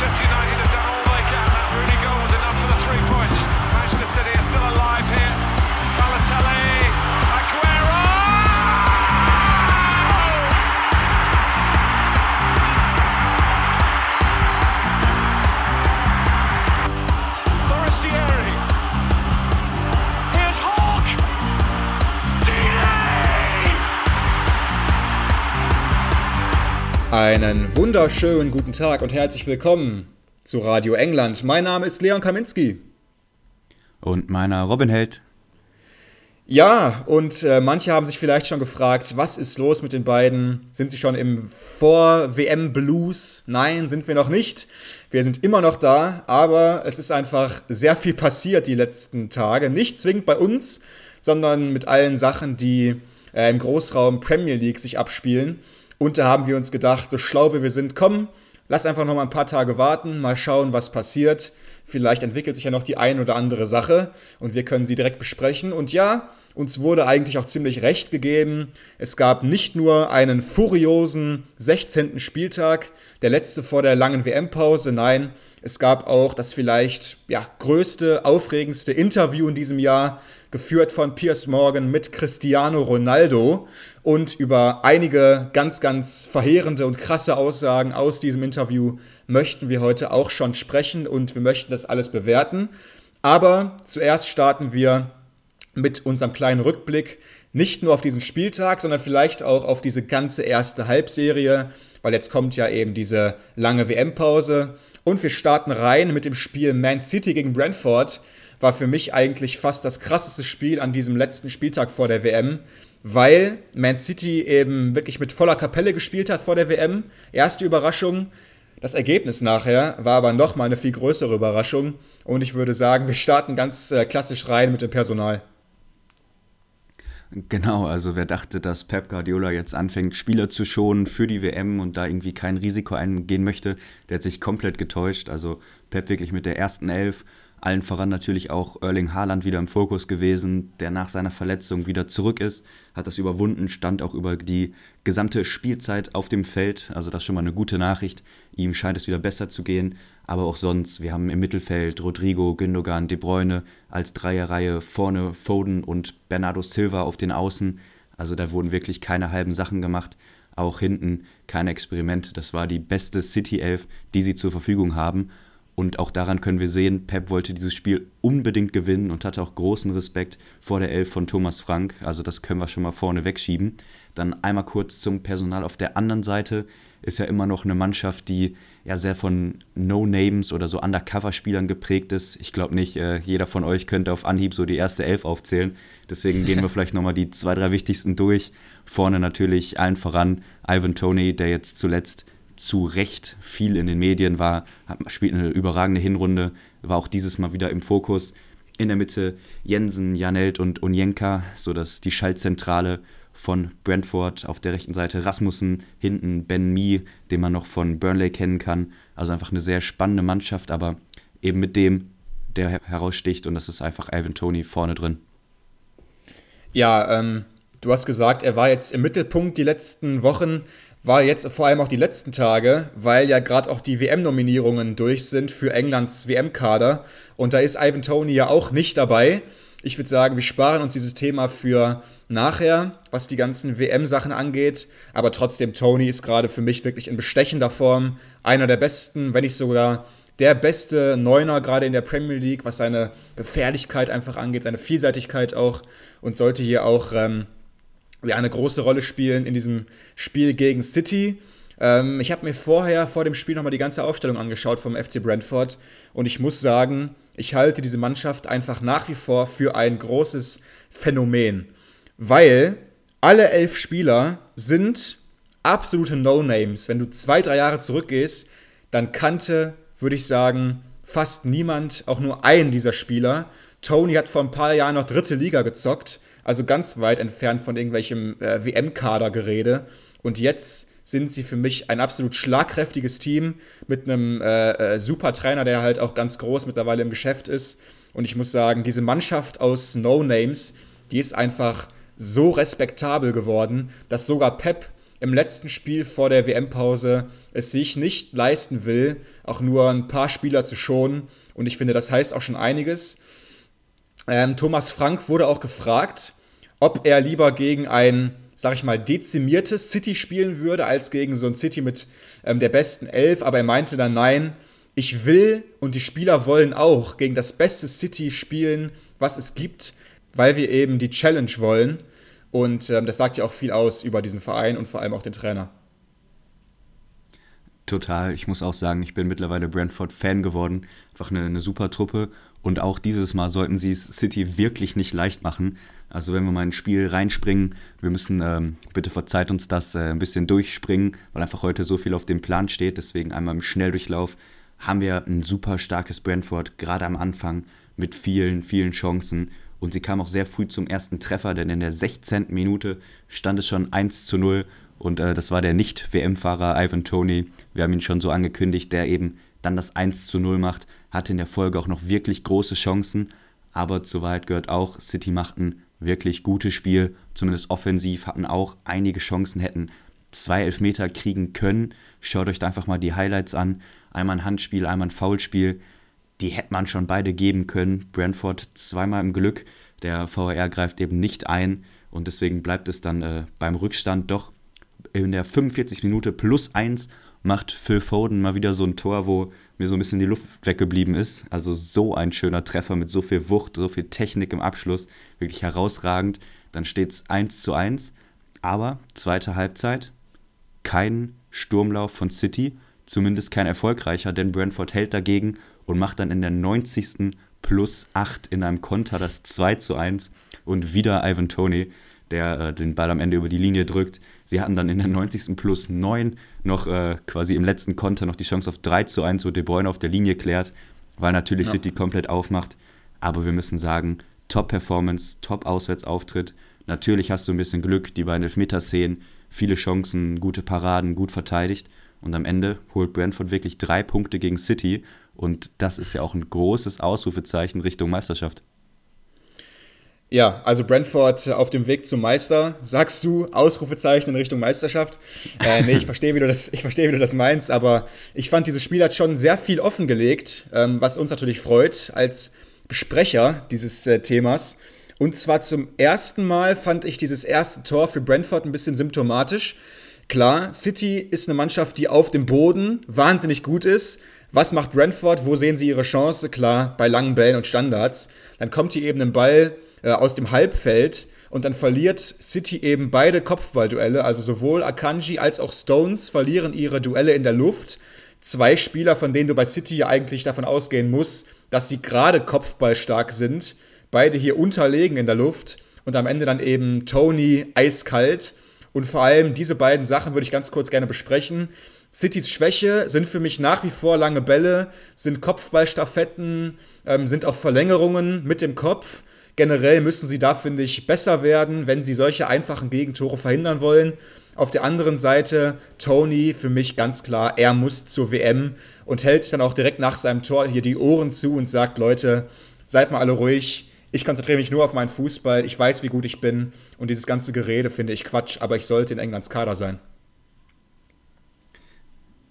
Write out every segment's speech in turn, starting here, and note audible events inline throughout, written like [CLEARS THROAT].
Manchester United Einen wunderschönen guten Tag und herzlich willkommen zu Radio England. Mein Name ist Leon Kaminski. Und meiner Robin Held. Ja, und äh, manche haben sich vielleicht schon gefragt, was ist los mit den beiden? Sind sie schon im Vor-WM-Blues? Nein, sind wir noch nicht. Wir sind immer noch da, aber es ist einfach sehr viel passiert die letzten Tage. Nicht zwingend bei uns, sondern mit allen Sachen, die äh, im Großraum Premier League sich abspielen. Und da haben wir uns gedacht, so schlau wie wir sind, komm, lass einfach noch mal ein paar Tage warten, mal schauen, was passiert. Vielleicht entwickelt sich ja noch die ein oder andere Sache und wir können sie direkt besprechen. Und ja, uns wurde eigentlich auch ziemlich recht gegeben. Es gab nicht nur einen furiosen 16. Spieltag, der letzte vor der langen WM-Pause, nein, es gab auch das vielleicht ja, größte, aufregendste Interview in diesem Jahr geführt von Piers Morgan mit Cristiano Ronaldo und über einige ganz, ganz verheerende und krasse Aussagen aus diesem Interview möchten wir heute auch schon sprechen und wir möchten das alles bewerten. Aber zuerst starten wir mit unserem kleinen Rückblick nicht nur auf diesen Spieltag, sondern vielleicht auch auf diese ganze erste Halbserie, weil jetzt kommt ja eben diese lange WM-Pause. Und wir starten rein mit dem Spiel Man City gegen Brentford war für mich eigentlich fast das krasseste Spiel an diesem letzten Spieltag vor der WM, weil Man City eben wirklich mit voller Kapelle gespielt hat vor der WM. Erste Überraschung. Das Ergebnis nachher war aber nochmal eine viel größere Überraschung. Und ich würde sagen, wir starten ganz äh, klassisch rein mit dem Personal. Genau, also wer dachte, dass Pep Guardiola jetzt anfängt, Spieler zu schonen für die WM und da irgendwie kein Risiko eingehen möchte, der hat sich komplett getäuscht. Also Pep wirklich mit der ersten Elf allen voran natürlich auch Erling Haaland wieder im Fokus gewesen, der nach seiner Verletzung wieder zurück ist, hat das überwunden, stand auch über die gesamte Spielzeit auf dem Feld. Also das ist schon mal eine gute Nachricht. Ihm scheint es wieder besser zu gehen. Aber auch sonst, wir haben im Mittelfeld Rodrigo, Gündogan, De Bruyne als Dreierreihe, vorne Foden und Bernardo Silva auf den Außen. Also da wurden wirklich keine halben Sachen gemacht. Auch hinten keine Experimente. Das war die beste City 11, die sie zur Verfügung haben. Und auch daran können wir sehen, Pep wollte dieses Spiel unbedingt gewinnen und hatte auch großen Respekt vor der Elf von Thomas Frank. Also das können wir schon mal vorne wegschieben. Dann einmal kurz zum Personal auf der anderen Seite. Ist ja immer noch eine Mannschaft, die ja sehr von No-Names oder so Undercover-Spielern geprägt ist. Ich glaube nicht, äh, jeder von euch könnte auf Anhieb so die erste Elf aufzählen. Deswegen gehen wir [LAUGHS] vielleicht nochmal die zwei, drei wichtigsten durch. Vorne natürlich allen voran Ivan Tony, der jetzt zuletzt zu Recht viel in den Medien war, spielt eine überragende Hinrunde, war auch dieses Mal wieder im Fokus. In der Mitte Jensen, Janelt und Onjenka, sodass die Schaltzentrale von Brentford auf der rechten Seite Rasmussen, hinten Ben Mee, den man noch von Burnley kennen kann. Also einfach eine sehr spannende Mannschaft, aber eben mit dem, der heraussticht und das ist einfach Ivan Tony vorne drin. Ja, ähm, du hast gesagt, er war jetzt im Mittelpunkt die letzten Wochen war jetzt vor allem auch die letzten Tage, weil ja gerade auch die WM-Nominierungen durch sind für Englands WM-Kader. Und da ist Ivan Tony ja auch nicht dabei. Ich würde sagen, wir sparen uns dieses Thema für nachher, was die ganzen WM-Sachen angeht. Aber trotzdem, Tony ist gerade für mich wirklich in bestechender Form einer der besten, wenn nicht sogar der beste Neuner gerade in der Premier League, was seine Gefährlichkeit einfach angeht, seine Vielseitigkeit auch und sollte hier auch ähm, ja, eine große Rolle spielen in diesem Spiel gegen City. Ähm, ich habe mir vorher, vor dem Spiel, nochmal die ganze Aufstellung angeschaut vom FC Brentford und ich muss sagen, ich halte diese Mannschaft einfach nach wie vor für ein großes Phänomen, weil alle elf Spieler sind absolute No-Names. Wenn du zwei, drei Jahre zurückgehst, dann kannte, würde ich sagen, fast niemand auch nur einen dieser Spieler. Tony hat vor ein paar Jahren noch dritte Liga gezockt also ganz weit entfernt von irgendwelchem äh, WM-Kader-Gerede. Und jetzt sind sie für mich ein absolut schlagkräftiges Team mit einem äh, äh, super Trainer, der halt auch ganz groß mittlerweile im Geschäft ist. Und ich muss sagen, diese Mannschaft aus No Names, die ist einfach so respektabel geworden, dass sogar Pep im letzten Spiel vor der WM-Pause es sich nicht leisten will, auch nur ein paar Spieler zu schonen. Und ich finde, das heißt auch schon einiges. Ähm, Thomas Frank wurde auch gefragt, ob er lieber gegen ein, sag ich mal, dezimiertes City spielen würde, als gegen so ein City mit ähm, der besten Elf. Aber er meinte dann, nein, ich will und die Spieler wollen auch gegen das beste City spielen, was es gibt, weil wir eben die Challenge wollen. Und ähm, das sagt ja auch viel aus über diesen Verein und vor allem auch den Trainer. Total. Ich muss auch sagen, ich bin mittlerweile Brentford-Fan geworden. Einfach eine, eine super Truppe. Und auch dieses Mal sollten sie es City wirklich nicht leicht machen. Also wenn wir mal ein Spiel reinspringen, wir müssen, ähm, bitte verzeiht uns das, äh, ein bisschen durchspringen, weil einfach heute so viel auf dem Plan steht. Deswegen einmal im Schnelldurchlauf haben wir ein super starkes Brentford, gerade am Anfang, mit vielen, vielen Chancen. Und sie kam auch sehr früh zum ersten Treffer, denn in der 16. Minute stand es schon 1 zu 0. Und äh, das war der Nicht-WM-Fahrer Ivan Tony. Wir haben ihn schon so angekündigt, der eben dann das 1 zu 0 macht. Hatte in der Folge auch noch wirklich große Chancen. Aber zur Wahrheit gehört auch, City machten wirklich gutes Spiel, zumindest offensiv, hatten auch einige Chancen, hätten zwei Elfmeter kriegen können. Schaut euch da einfach mal die Highlights an. Einmal ein Handspiel, einmal ein Foulspiel die hätte man schon beide geben können. Brentford zweimal im Glück. Der VAR greift eben nicht ein und deswegen bleibt es dann äh, beim Rückstand doch in der 45 Minute plus 1 macht Phil Foden mal wieder so ein Tor, wo mir so ein bisschen die Luft weggeblieben ist. Also so ein schöner Treffer mit so viel Wucht, so viel Technik im Abschluss. Wirklich herausragend. Dann steht es 1 zu 1. Aber zweite Halbzeit, kein Sturmlauf von City, zumindest kein erfolgreicher, denn Brentford hält dagegen und macht dann in der 90. plus 8 in einem Konter das 2 zu 1 und wieder Ivan Tony, der äh, den Ball am Ende über die Linie drückt. Sie hatten dann in der 90. plus 9 noch äh, quasi im letzten Konter noch die Chance auf 3 zu 1, wo De Bruyne auf der Linie klärt, weil natürlich ja. City komplett aufmacht. Aber wir müssen sagen, Top-Performance, Top-Auswärtsauftritt. Natürlich hast du ein bisschen Glück, die beiden Elfmeter-Szenen, viele Chancen, gute Paraden, gut verteidigt. Und am Ende holt Brentford wirklich drei Punkte gegen City und das ist ja auch ein großes Ausrufezeichen Richtung Meisterschaft. Ja, also Brentford auf dem Weg zum Meister, sagst du, Ausrufezeichen in Richtung Meisterschaft. Äh, nee, ich [LAUGHS] verstehe, wie, du das, ich verstehe, wie du das meinst, aber ich fand, dieses Spiel hat schon sehr viel offengelegt, ähm, was uns natürlich freut als Besprecher dieses äh, Themas. Und zwar zum ersten Mal fand ich dieses erste Tor für Brentford ein bisschen symptomatisch. Klar, City ist eine Mannschaft, die auf dem Boden wahnsinnig gut ist, was macht Brentford? Wo sehen sie ihre Chance? Klar, bei langen Bällen und Standards. Dann kommt hier eben ein Ball äh, aus dem Halbfeld und dann verliert City eben beide Kopfballduelle. Also sowohl Akanji als auch Stones verlieren ihre Duelle in der Luft. Zwei Spieler, von denen du bei City ja eigentlich davon ausgehen musst, dass sie gerade kopfballstark sind. Beide hier unterlegen in der Luft. Und am Ende dann eben Tony eiskalt. Und vor allem diese beiden Sachen würde ich ganz kurz gerne besprechen. Citys Schwäche sind für mich nach wie vor lange Bälle, sind Kopfballstaffetten, ähm, sind auch Verlängerungen mit dem Kopf. Generell müssen sie da, finde ich, besser werden, wenn sie solche einfachen Gegentore verhindern wollen. Auf der anderen Seite Tony, für mich ganz klar, er muss zur WM und hält sich dann auch direkt nach seinem Tor hier die Ohren zu und sagt, Leute, seid mal alle ruhig, ich konzentriere mich nur auf meinen Fußball, ich weiß, wie gut ich bin und dieses ganze Gerede finde ich Quatsch, aber ich sollte in Englands Kader sein.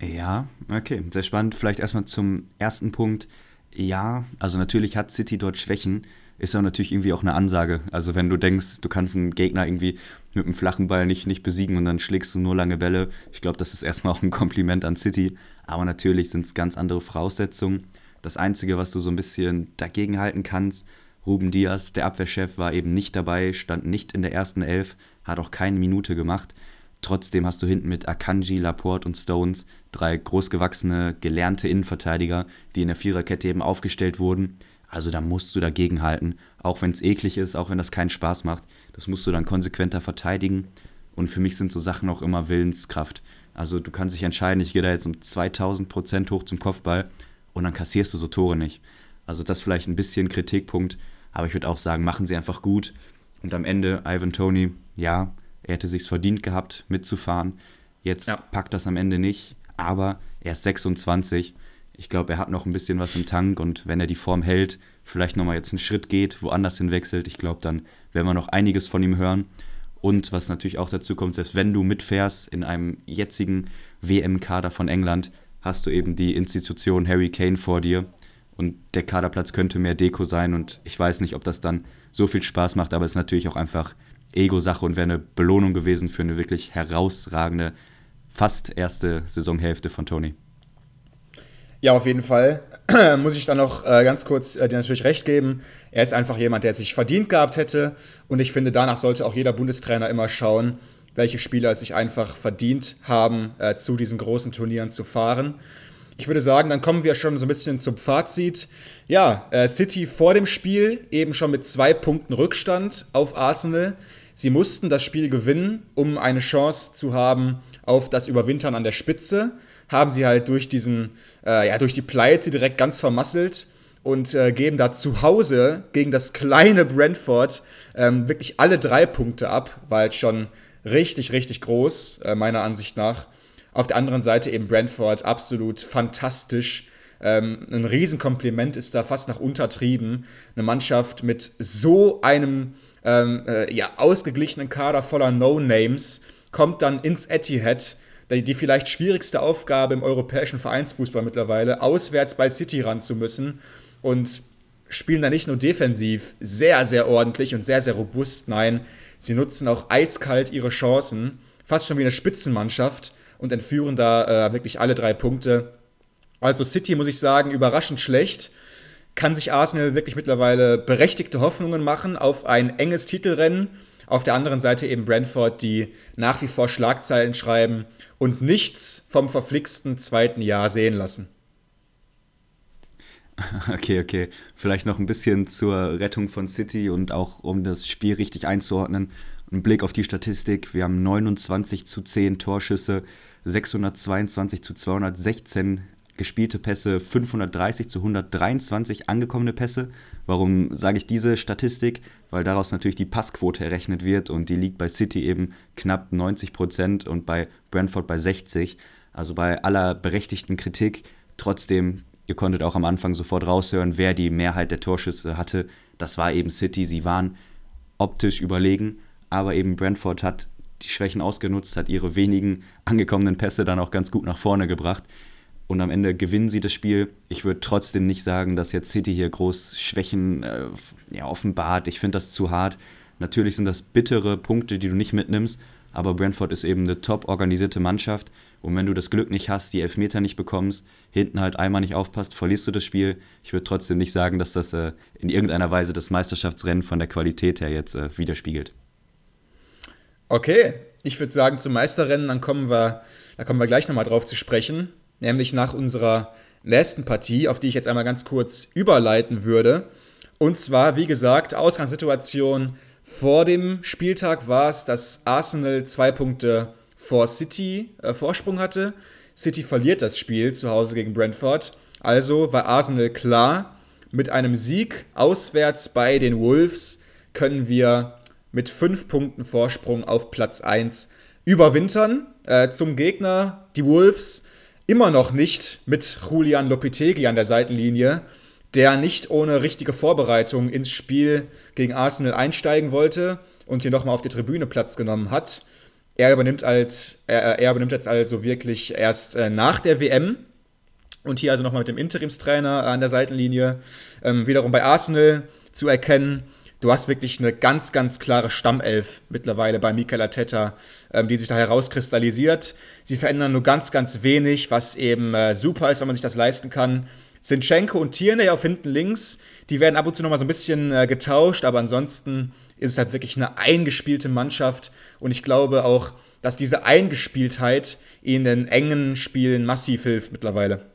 Ja, okay, sehr spannend. Vielleicht erstmal zum ersten Punkt. Ja, also natürlich hat City dort Schwächen, ist aber natürlich irgendwie auch eine Ansage. Also wenn du denkst, du kannst einen Gegner irgendwie mit einem flachen Ball nicht, nicht besiegen und dann schlägst du nur lange Bälle, ich glaube, das ist erstmal auch ein Kompliment an City. Aber natürlich sind es ganz andere Voraussetzungen. Das Einzige, was du so ein bisschen dagegen halten kannst, Ruben Diaz, der Abwehrchef, war eben nicht dabei, stand nicht in der ersten Elf, hat auch keine Minute gemacht. Trotzdem hast du hinten mit Akanji, Laporte und Stones drei großgewachsene, gelernte Innenverteidiger, die in der Viererkette eben aufgestellt wurden. Also da musst du dagegen halten, auch wenn es eklig ist, auch wenn das keinen Spaß macht. Das musst du dann konsequenter verteidigen. Und für mich sind so Sachen auch immer Willenskraft. Also du kannst dich entscheiden, ich gehe da jetzt um 2000 Prozent hoch zum Kopfball und dann kassierst du so Tore nicht. Also das vielleicht ein bisschen Kritikpunkt, aber ich würde auch sagen, machen sie einfach gut. Und am Ende, Ivan Tony, ja, er hätte sich verdient gehabt, mitzufahren. Jetzt ja. packt das am Ende nicht, aber er ist 26. Ich glaube, er hat noch ein bisschen was im Tank und wenn er die Form hält, vielleicht nochmal jetzt einen Schritt geht, woanders hinwechselt, ich glaube, dann werden wir noch einiges von ihm hören. Und was natürlich auch dazu kommt, selbst wenn du mitfährst in einem jetzigen WM-Kader von England, hast du eben die Institution Harry Kane vor dir. Und der Kaderplatz könnte mehr Deko sein. Und ich weiß nicht, ob das dann so viel Spaß macht, aber es ist natürlich auch einfach Ego-Sache und wäre eine Belohnung gewesen für eine wirklich herausragende, fast erste Saisonhälfte von Tony. Ja, auf jeden Fall. [CLEARS THROAT] Muss ich dann noch äh, ganz kurz äh, dir natürlich recht geben. Er ist einfach jemand, der sich verdient gehabt hätte. Und ich finde, danach sollte auch jeder Bundestrainer immer schauen, welche Spieler es sich einfach verdient haben, äh, zu diesen großen Turnieren zu fahren. Ich würde sagen, dann kommen wir schon so ein bisschen zum Fazit. Ja, äh, City vor dem Spiel eben schon mit zwei Punkten Rückstand auf Arsenal. Sie mussten das Spiel gewinnen, um eine Chance zu haben auf das Überwintern an der Spitze haben sie halt durch diesen, äh, ja, durch die Pleite direkt ganz vermasselt und äh, geben da zu Hause gegen das kleine Brentford ähm, wirklich alle drei Punkte ab, war halt schon richtig, richtig groß, äh, meiner Ansicht nach. Auf der anderen Seite eben Brentford absolut fantastisch. Ähm, ein Riesenkompliment ist da fast nach untertrieben. Eine Mannschaft mit so einem ähm, äh, ja, ausgeglichenen Kader voller No-Names kommt dann ins Etihad die vielleicht schwierigste Aufgabe im europäischen Vereinsfußball mittlerweile, auswärts bei City ran zu müssen und spielen da nicht nur defensiv sehr, sehr ordentlich und sehr, sehr robust, nein, sie nutzen auch eiskalt ihre Chancen, fast schon wie eine Spitzenmannschaft und entführen da äh, wirklich alle drei Punkte. Also City, muss ich sagen, überraschend schlecht. Kann sich Arsenal wirklich mittlerweile berechtigte Hoffnungen machen auf ein enges Titelrennen auf der anderen Seite eben Brentford, die nach wie vor Schlagzeilen schreiben und nichts vom verflixten zweiten Jahr sehen lassen. [LAUGHS] Okay, okay. Vielleicht noch ein bisschen zur Rettung von City und auch um das Spiel richtig einzuordnen. Ein Blick auf die Statistik. Wir haben 29 zu 10 Torschüsse, 622 zu 216 gespielte Pässe, 530 zu 123 angekommene Pässe. Warum sage ich diese Statistik? Weil daraus natürlich die Passquote errechnet wird und die liegt bei City eben knapp 90 Prozent und bei Brentford bei 60. Also bei aller berechtigten Kritik. Trotzdem, ihr konntet auch am Anfang sofort raushören, wer die Mehrheit der Torschüsse hatte. Das war eben City. Sie waren optisch überlegen, aber eben Brentford hat die Schwächen ausgenutzt, hat ihre wenigen angekommenen Pässe dann auch ganz gut nach vorne gebracht und am Ende gewinnen sie das Spiel. Ich würde trotzdem nicht sagen, dass jetzt City hier groß Schwächen äh, ja, offenbart. Ich finde das zu hart. Natürlich sind das bittere Punkte, die du nicht mitnimmst, aber Brentford ist eben eine top organisierte Mannschaft. Und wenn du das Glück nicht hast, die Elfmeter nicht bekommst, hinten halt einmal nicht aufpasst, verlierst du das Spiel. Ich würde trotzdem nicht sagen, dass das äh, in irgendeiner Weise das Meisterschaftsrennen von der Qualität her jetzt äh, widerspiegelt. Okay, ich würde sagen, zum Meisterrennen, dann kommen wir, da kommen wir gleich nochmal drauf zu sprechen nämlich nach unserer letzten Partie, auf die ich jetzt einmal ganz kurz überleiten würde. Und zwar, wie gesagt, Ausgangssituation vor dem Spieltag war es, dass Arsenal zwei Punkte vor City äh, Vorsprung hatte. City verliert das Spiel zu Hause gegen Brentford. Also war Arsenal klar, mit einem Sieg auswärts bei den Wolves können wir mit fünf Punkten Vorsprung auf Platz 1 überwintern. Äh, zum Gegner die Wolves immer noch nicht mit Julian Lopetegui an der Seitenlinie, der nicht ohne richtige Vorbereitung ins Spiel gegen Arsenal einsteigen wollte und hier nochmal auf die Tribüne Platz genommen hat. Er übernimmt, als, er, er übernimmt jetzt also wirklich erst äh, nach der WM und hier also nochmal mit dem Interimstrainer an der Seitenlinie ähm, wiederum bei Arsenal zu erkennen du hast wirklich eine ganz, ganz klare Stammelf mittlerweile bei Mikel Arteta, ähm, die sich da herauskristallisiert. Sie verändern nur ganz, ganz wenig, was eben äh, super ist, wenn man sich das leisten kann. Sinchenko und Tierney auf hinten links, die werden ab und zu nochmal so ein bisschen äh, getauscht, aber ansonsten ist es halt wirklich eine eingespielte Mannschaft und ich glaube auch, dass diese Eingespieltheit ihnen in engen Spielen massiv hilft mittlerweile.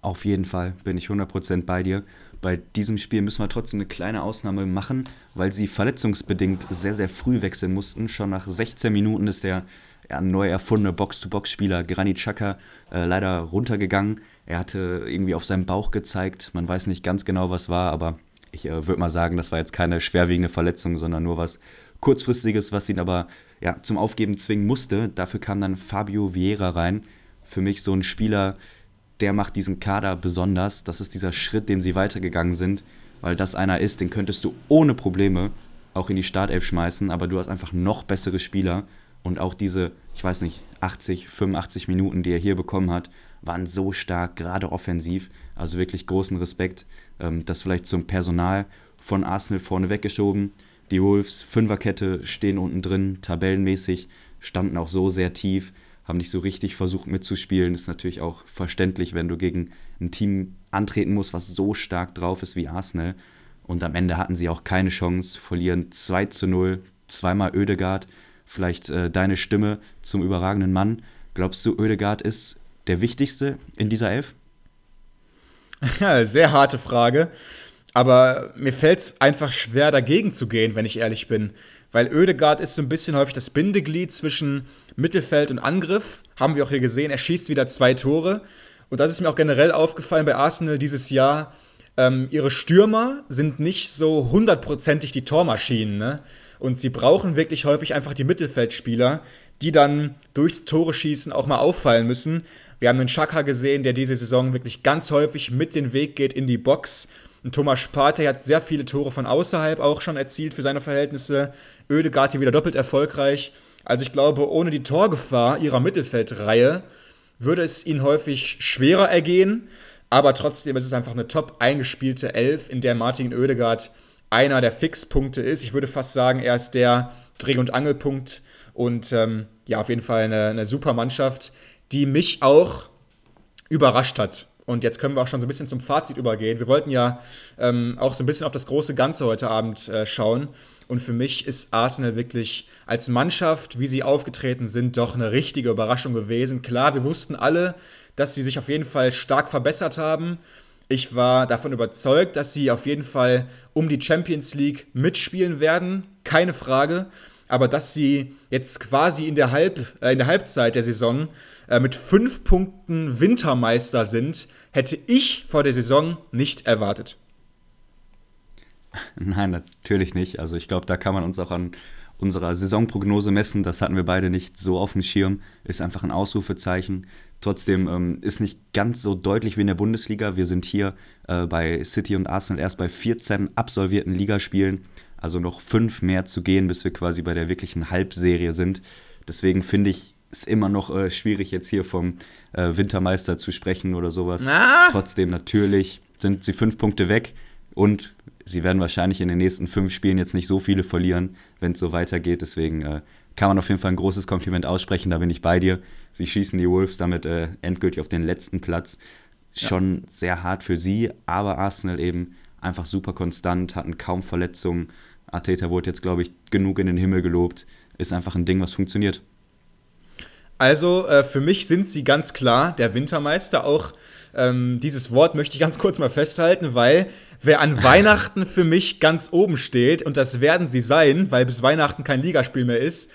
Auf jeden Fall bin ich 100% bei dir. Bei diesem Spiel müssen wir trotzdem eine kleine Ausnahme machen, weil sie verletzungsbedingt sehr, sehr früh wechseln mussten. Schon nach 16 Minuten ist der ja, neu erfundene Box-to-Box-Spieler Granit Xhaka äh, leider runtergegangen. Er hatte irgendwie auf seinem Bauch gezeigt. Man weiß nicht ganz genau, was war, aber ich äh, würde mal sagen, das war jetzt keine schwerwiegende Verletzung, sondern nur was kurzfristiges, was ihn aber ja, zum Aufgeben zwingen musste. Dafür kam dann Fabio Vieira rein. Für mich so ein Spieler, der macht diesen Kader besonders. Das ist dieser Schritt, den sie weitergegangen sind, weil das einer ist, den könntest du ohne Probleme auch in die Startelf schmeißen, aber du hast einfach noch bessere Spieler und auch diese, ich weiß nicht, 80, 85 Minuten, die er hier bekommen hat, waren so stark, gerade offensiv. Also wirklich großen Respekt. Ähm, das vielleicht zum Personal von Arsenal vorne weggeschoben. Die Wolves, Fünferkette stehen unten drin, tabellenmäßig, standen auch so sehr tief, haben nicht so richtig versucht mitzuspielen. Ist natürlich auch verständlich, wenn du gegen ein Team antreten musst, was so stark drauf ist wie Arsenal. Und am Ende hatten sie auch keine Chance, verlieren 2 zu 0, zweimal Ödegard. Vielleicht äh, deine Stimme zum überragenden Mann. Glaubst du, Ödegard ist der wichtigste in dieser Elf? Ja, sehr harte Frage. Aber mir fällt es einfach schwer, dagegen zu gehen, wenn ich ehrlich bin. Weil Ödegard ist so ein bisschen häufig das Bindeglied zwischen Mittelfeld und Angriff. Haben wir auch hier gesehen. Er schießt wieder zwei Tore. Und das ist mir auch generell aufgefallen bei Arsenal dieses Jahr. Ähm, ihre Stürmer sind nicht so hundertprozentig die Tormaschinen. Ne? Und sie brauchen wirklich häufig einfach die Mittelfeldspieler, die dann durchs Tore schießen auch mal auffallen müssen. Wir haben einen Schaka gesehen, der diese Saison wirklich ganz häufig mit den Weg geht in die Box und Thomas Sparte hat sehr viele Tore von außerhalb auch schon erzielt für seine Verhältnisse. Ödegaard hier wieder doppelt erfolgreich. Also ich glaube, ohne die Torgefahr ihrer Mittelfeldreihe würde es ihnen häufig schwerer ergehen. Aber trotzdem ist es einfach eine top eingespielte Elf, in der Martin Oedegaard einer der Fixpunkte ist. Ich würde fast sagen, er ist der Dreh- und Angelpunkt und ähm, ja, auf jeden Fall eine, eine super Mannschaft, die mich auch überrascht hat. Und jetzt können wir auch schon so ein bisschen zum Fazit übergehen. Wir wollten ja ähm, auch so ein bisschen auf das große Ganze heute Abend äh, schauen. Und für mich ist Arsenal wirklich als Mannschaft, wie sie aufgetreten sind, doch eine richtige Überraschung gewesen. Klar, wir wussten alle, dass sie sich auf jeden Fall stark verbessert haben. Ich war davon überzeugt, dass sie auf jeden Fall um die Champions League mitspielen werden. Keine Frage. Aber dass sie jetzt quasi in der, Halb, äh, in der Halbzeit der Saison äh, mit fünf Punkten Wintermeister sind, hätte ich vor der Saison nicht erwartet. [LAUGHS] Nein, natürlich nicht. Also ich glaube, da kann man uns auch an unserer Saisonprognose messen. Das hatten wir beide nicht so auf dem Schirm. Ist einfach ein Ausrufezeichen. Trotzdem ähm, ist nicht ganz so deutlich wie in der Bundesliga. Wir sind hier äh, bei City und Arsenal erst bei 14 absolvierten Ligaspielen. Also noch fünf mehr zu gehen, bis wir quasi bei der wirklichen Halbserie sind. Deswegen finde ich, ist immer noch äh, schwierig, jetzt hier vom äh, Wintermeister zu sprechen oder sowas. Na? Trotzdem natürlich sind sie fünf Punkte weg und sie werden wahrscheinlich in den nächsten fünf Spielen jetzt nicht so viele verlieren, wenn es so weitergeht. Deswegen äh, kann man auf jeden Fall ein großes Kompliment aussprechen, da bin ich bei dir. Sie schießen die Wolves damit äh, endgültig auf den letzten Platz. Schon ja. sehr hart für sie, aber Arsenal eben einfach super konstant, hatten kaum Verletzungen. Arteta wurde jetzt, glaube ich, genug in den Himmel gelobt. Ist einfach ein Ding, was funktioniert. Also äh, für mich sind sie ganz klar der Wintermeister. Auch ähm, dieses Wort möchte ich ganz kurz mal festhalten, weil wer an Weihnachten für mich ganz oben steht, und das werden sie sein, weil bis Weihnachten kein Ligaspiel mehr ist,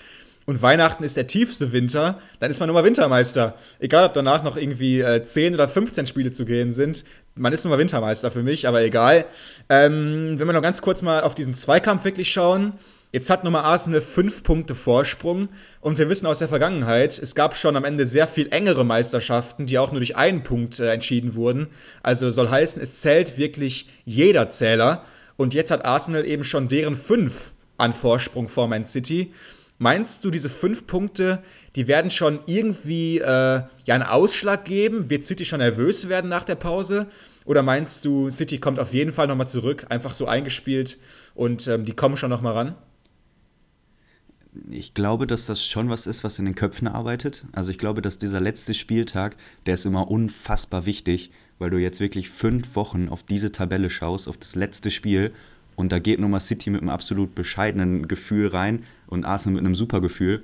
und Weihnachten ist der tiefste Winter, dann ist man nun mal Wintermeister. Egal, ob danach noch irgendwie äh, 10 oder 15 Spiele zu gehen sind, man ist nun mal Wintermeister für mich, aber egal. Ähm, wenn wir noch ganz kurz mal auf diesen Zweikampf wirklich schauen, Jetzt hat Nummer Arsenal fünf Punkte Vorsprung und wir wissen aus der Vergangenheit, es gab schon am Ende sehr viel engere Meisterschaften, die auch nur durch einen Punkt äh, entschieden wurden. Also soll heißen, es zählt wirklich jeder Zähler und jetzt hat Arsenal eben schon deren fünf an Vorsprung vor Man City. Meinst du, diese fünf Punkte, die werden schon irgendwie äh, ja einen Ausschlag geben? Wird City schon nervös werden nach der Pause? Oder meinst du, City kommt auf jeden Fall nochmal zurück, einfach so eingespielt und ähm, die kommen schon nochmal ran? Ich glaube, dass das schon was ist, was in den Köpfen arbeitet. Also ich glaube, dass dieser letzte Spieltag, der ist immer unfassbar wichtig, weil du jetzt wirklich fünf Wochen auf diese Tabelle schaust, auf das letzte Spiel und da geht Nummer City mit einem absolut bescheidenen Gefühl rein und Arsenal mit einem super Gefühl.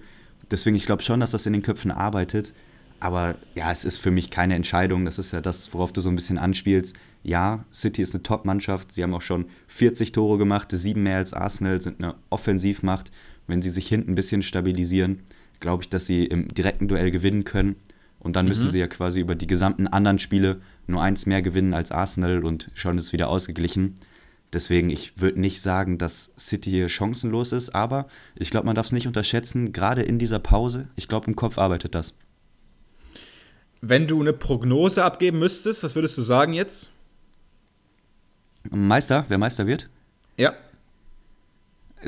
Deswegen, ich glaube schon, dass das in den Köpfen arbeitet. Aber ja, es ist für mich keine Entscheidung. Das ist ja das, worauf du so ein bisschen anspielst. Ja, City ist eine Top-Mannschaft. Sie haben auch schon 40 Tore gemacht, sieben mehr als Arsenal, sind eine Offensivmacht wenn sie sich hinten ein bisschen stabilisieren, glaube ich, dass sie im direkten Duell gewinnen können. Und dann mhm. müssen sie ja quasi über die gesamten anderen Spiele nur eins mehr gewinnen als Arsenal und schon ist wieder ausgeglichen. Deswegen, ich würde nicht sagen, dass City hier chancenlos ist, aber ich glaube, man darf es nicht unterschätzen, gerade in dieser Pause. Ich glaube, im Kopf arbeitet das. Wenn du eine Prognose abgeben müsstest, was würdest du sagen jetzt? Meister, wer Meister wird? Ja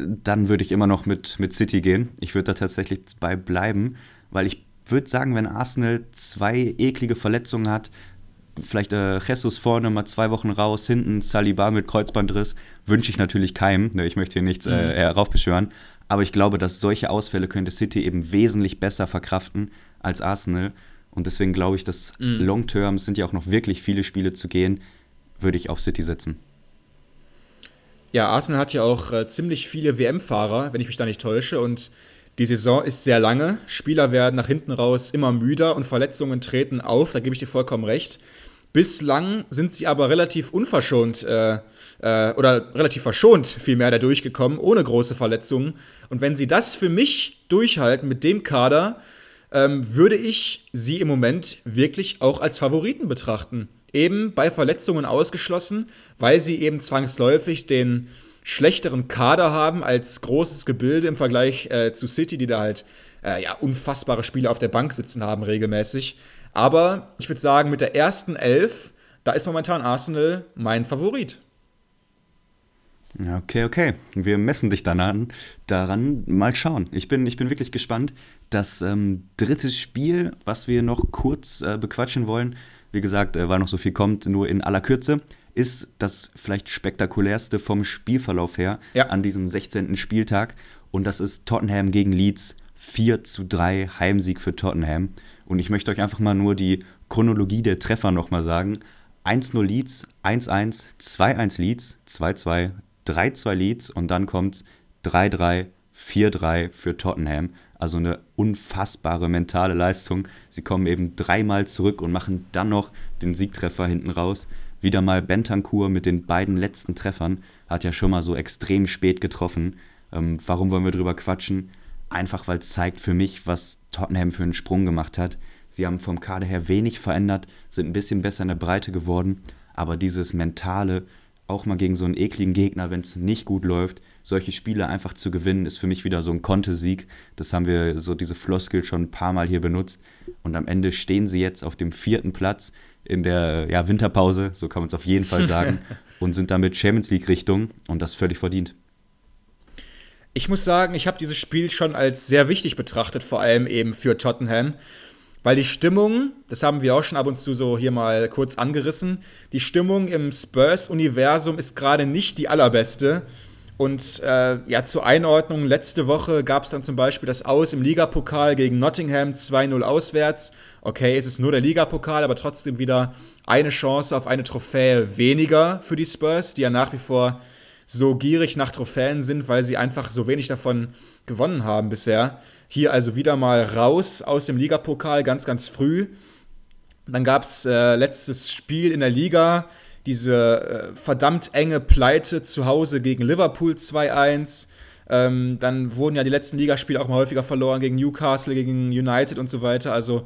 dann würde ich immer noch mit, mit City gehen. Ich würde da tatsächlich bei bleiben, weil ich würde sagen, wenn Arsenal zwei eklige Verletzungen hat, vielleicht äh, Jesus vorne mal zwei Wochen raus, hinten Saliba mit Kreuzbandriss, wünsche ich natürlich keinem. Ne, ich möchte hier nichts äh, mhm. heraufbeschwören. Aber ich glaube, dass solche Ausfälle könnte City eben wesentlich besser verkraften als Arsenal. Und deswegen glaube ich, dass mhm. Long Term, es sind ja auch noch wirklich viele Spiele zu gehen, würde ich auf City setzen. Ja, Arsenal hat ja auch äh, ziemlich viele WM-Fahrer, wenn ich mich da nicht täusche. Und die Saison ist sehr lange. Spieler werden nach hinten raus immer müder und Verletzungen treten auf. Da gebe ich dir vollkommen recht. Bislang sind sie aber relativ unverschont äh, äh, oder relativ verschont vielmehr da durchgekommen, ohne große Verletzungen. Und wenn sie das für mich durchhalten mit dem Kader, ähm, würde ich sie im Moment wirklich auch als Favoriten betrachten. Eben bei Verletzungen ausgeschlossen, weil sie eben zwangsläufig den schlechteren Kader haben als großes Gebilde im Vergleich äh, zu City, die da halt äh, ja, unfassbare Spieler auf der Bank sitzen haben regelmäßig. Aber ich würde sagen, mit der ersten Elf, da ist momentan Arsenal mein Favorit. Okay, okay. Wir messen dich dann an, daran. Mal schauen. Ich bin, ich bin wirklich gespannt. Das ähm, dritte Spiel, was wir noch kurz äh, bequatschen wollen, wie gesagt, äh, weil noch so viel kommt, nur in aller Kürze, ist das vielleicht spektakulärste vom Spielverlauf her ja. an diesem 16. Spieltag. Und das ist Tottenham gegen Leeds. 4 zu 3 Heimsieg für Tottenham. Und ich möchte euch einfach mal nur die Chronologie der Treffer nochmal sagen. 1-0 Leeds, 1-1, 2-1 Leeds, 2-2, 3-2 Leeds und dann kommt 3-3, 4-3 für Tottenham. Also eine unfassbare mentale Leistung. Sie kommen eben dreimal zurück und machen dann noch den Siegtreffer hinten raus. Wieder mal Bentancur mit den beiden letzten Treffern. Hat ja schon mal so extrem spät getroffen. Ähm, warum wollen wir drüber quatschen? Einfach weil es zeigt für mich, was Tottenham für einen Sprung gemacht hat. Sie haben vom Kader her wenig verändert, sind ein bisschen besser in der Breite geworden, aber dieses mentale, auch mal gegen so einen ekligen Gegner, wenn es nicht gut läuft, solche Spiele einfach zu gewinnen, ist für mich wieder so ein Kontesieg. Das haben wir so diese Floskel schon ein paar Mal hier benutzt. Und am Ende stehen sie jetzt auf dem vierten Platz in der ja, Winterpause, so kann man es auf jeden Fall [LAUGHS] sagen, und sind damit Champions League Richtung und das völlig verdient. Ich muss sagen, ich habe dieses Spiel schon als sehr wichtig betrachtet, vor allem eben für Tottenham. Weil die Stimmung, das haben wir auch schon ab und zu so hier mal kurz angerissen, die Stimmung im Spurs-Universum ist gerade nicht die allerbeste. Und äh, ja, zur Einordnung, letzte Woche gab es dann zum Beispiel das Aus im Ligapokal gegen Nottingham 2-0 auswärts. Okay, es ist nur der Ligapokal, aber trotzdem wieder eine Chance auf eine Trophäe weniger für die Spurs, die ja nach wie vor so gierig nach Trophäen sind, weil sie einfach so wenig davon gewonnen haben bisher. Hier also wieder mal raus aus dem Ligapokal ganz, ganz früh. Dann gab es äh, letztes Spiel in der Liga, diese äh, verdammt enge Pleite zu Hause gegen Liverpool 2-1. Ähm, dann wurden ja die letzten Ligaspiele auch mal häufiger verloren gegen Newcastle, gegen United und so weiter. Also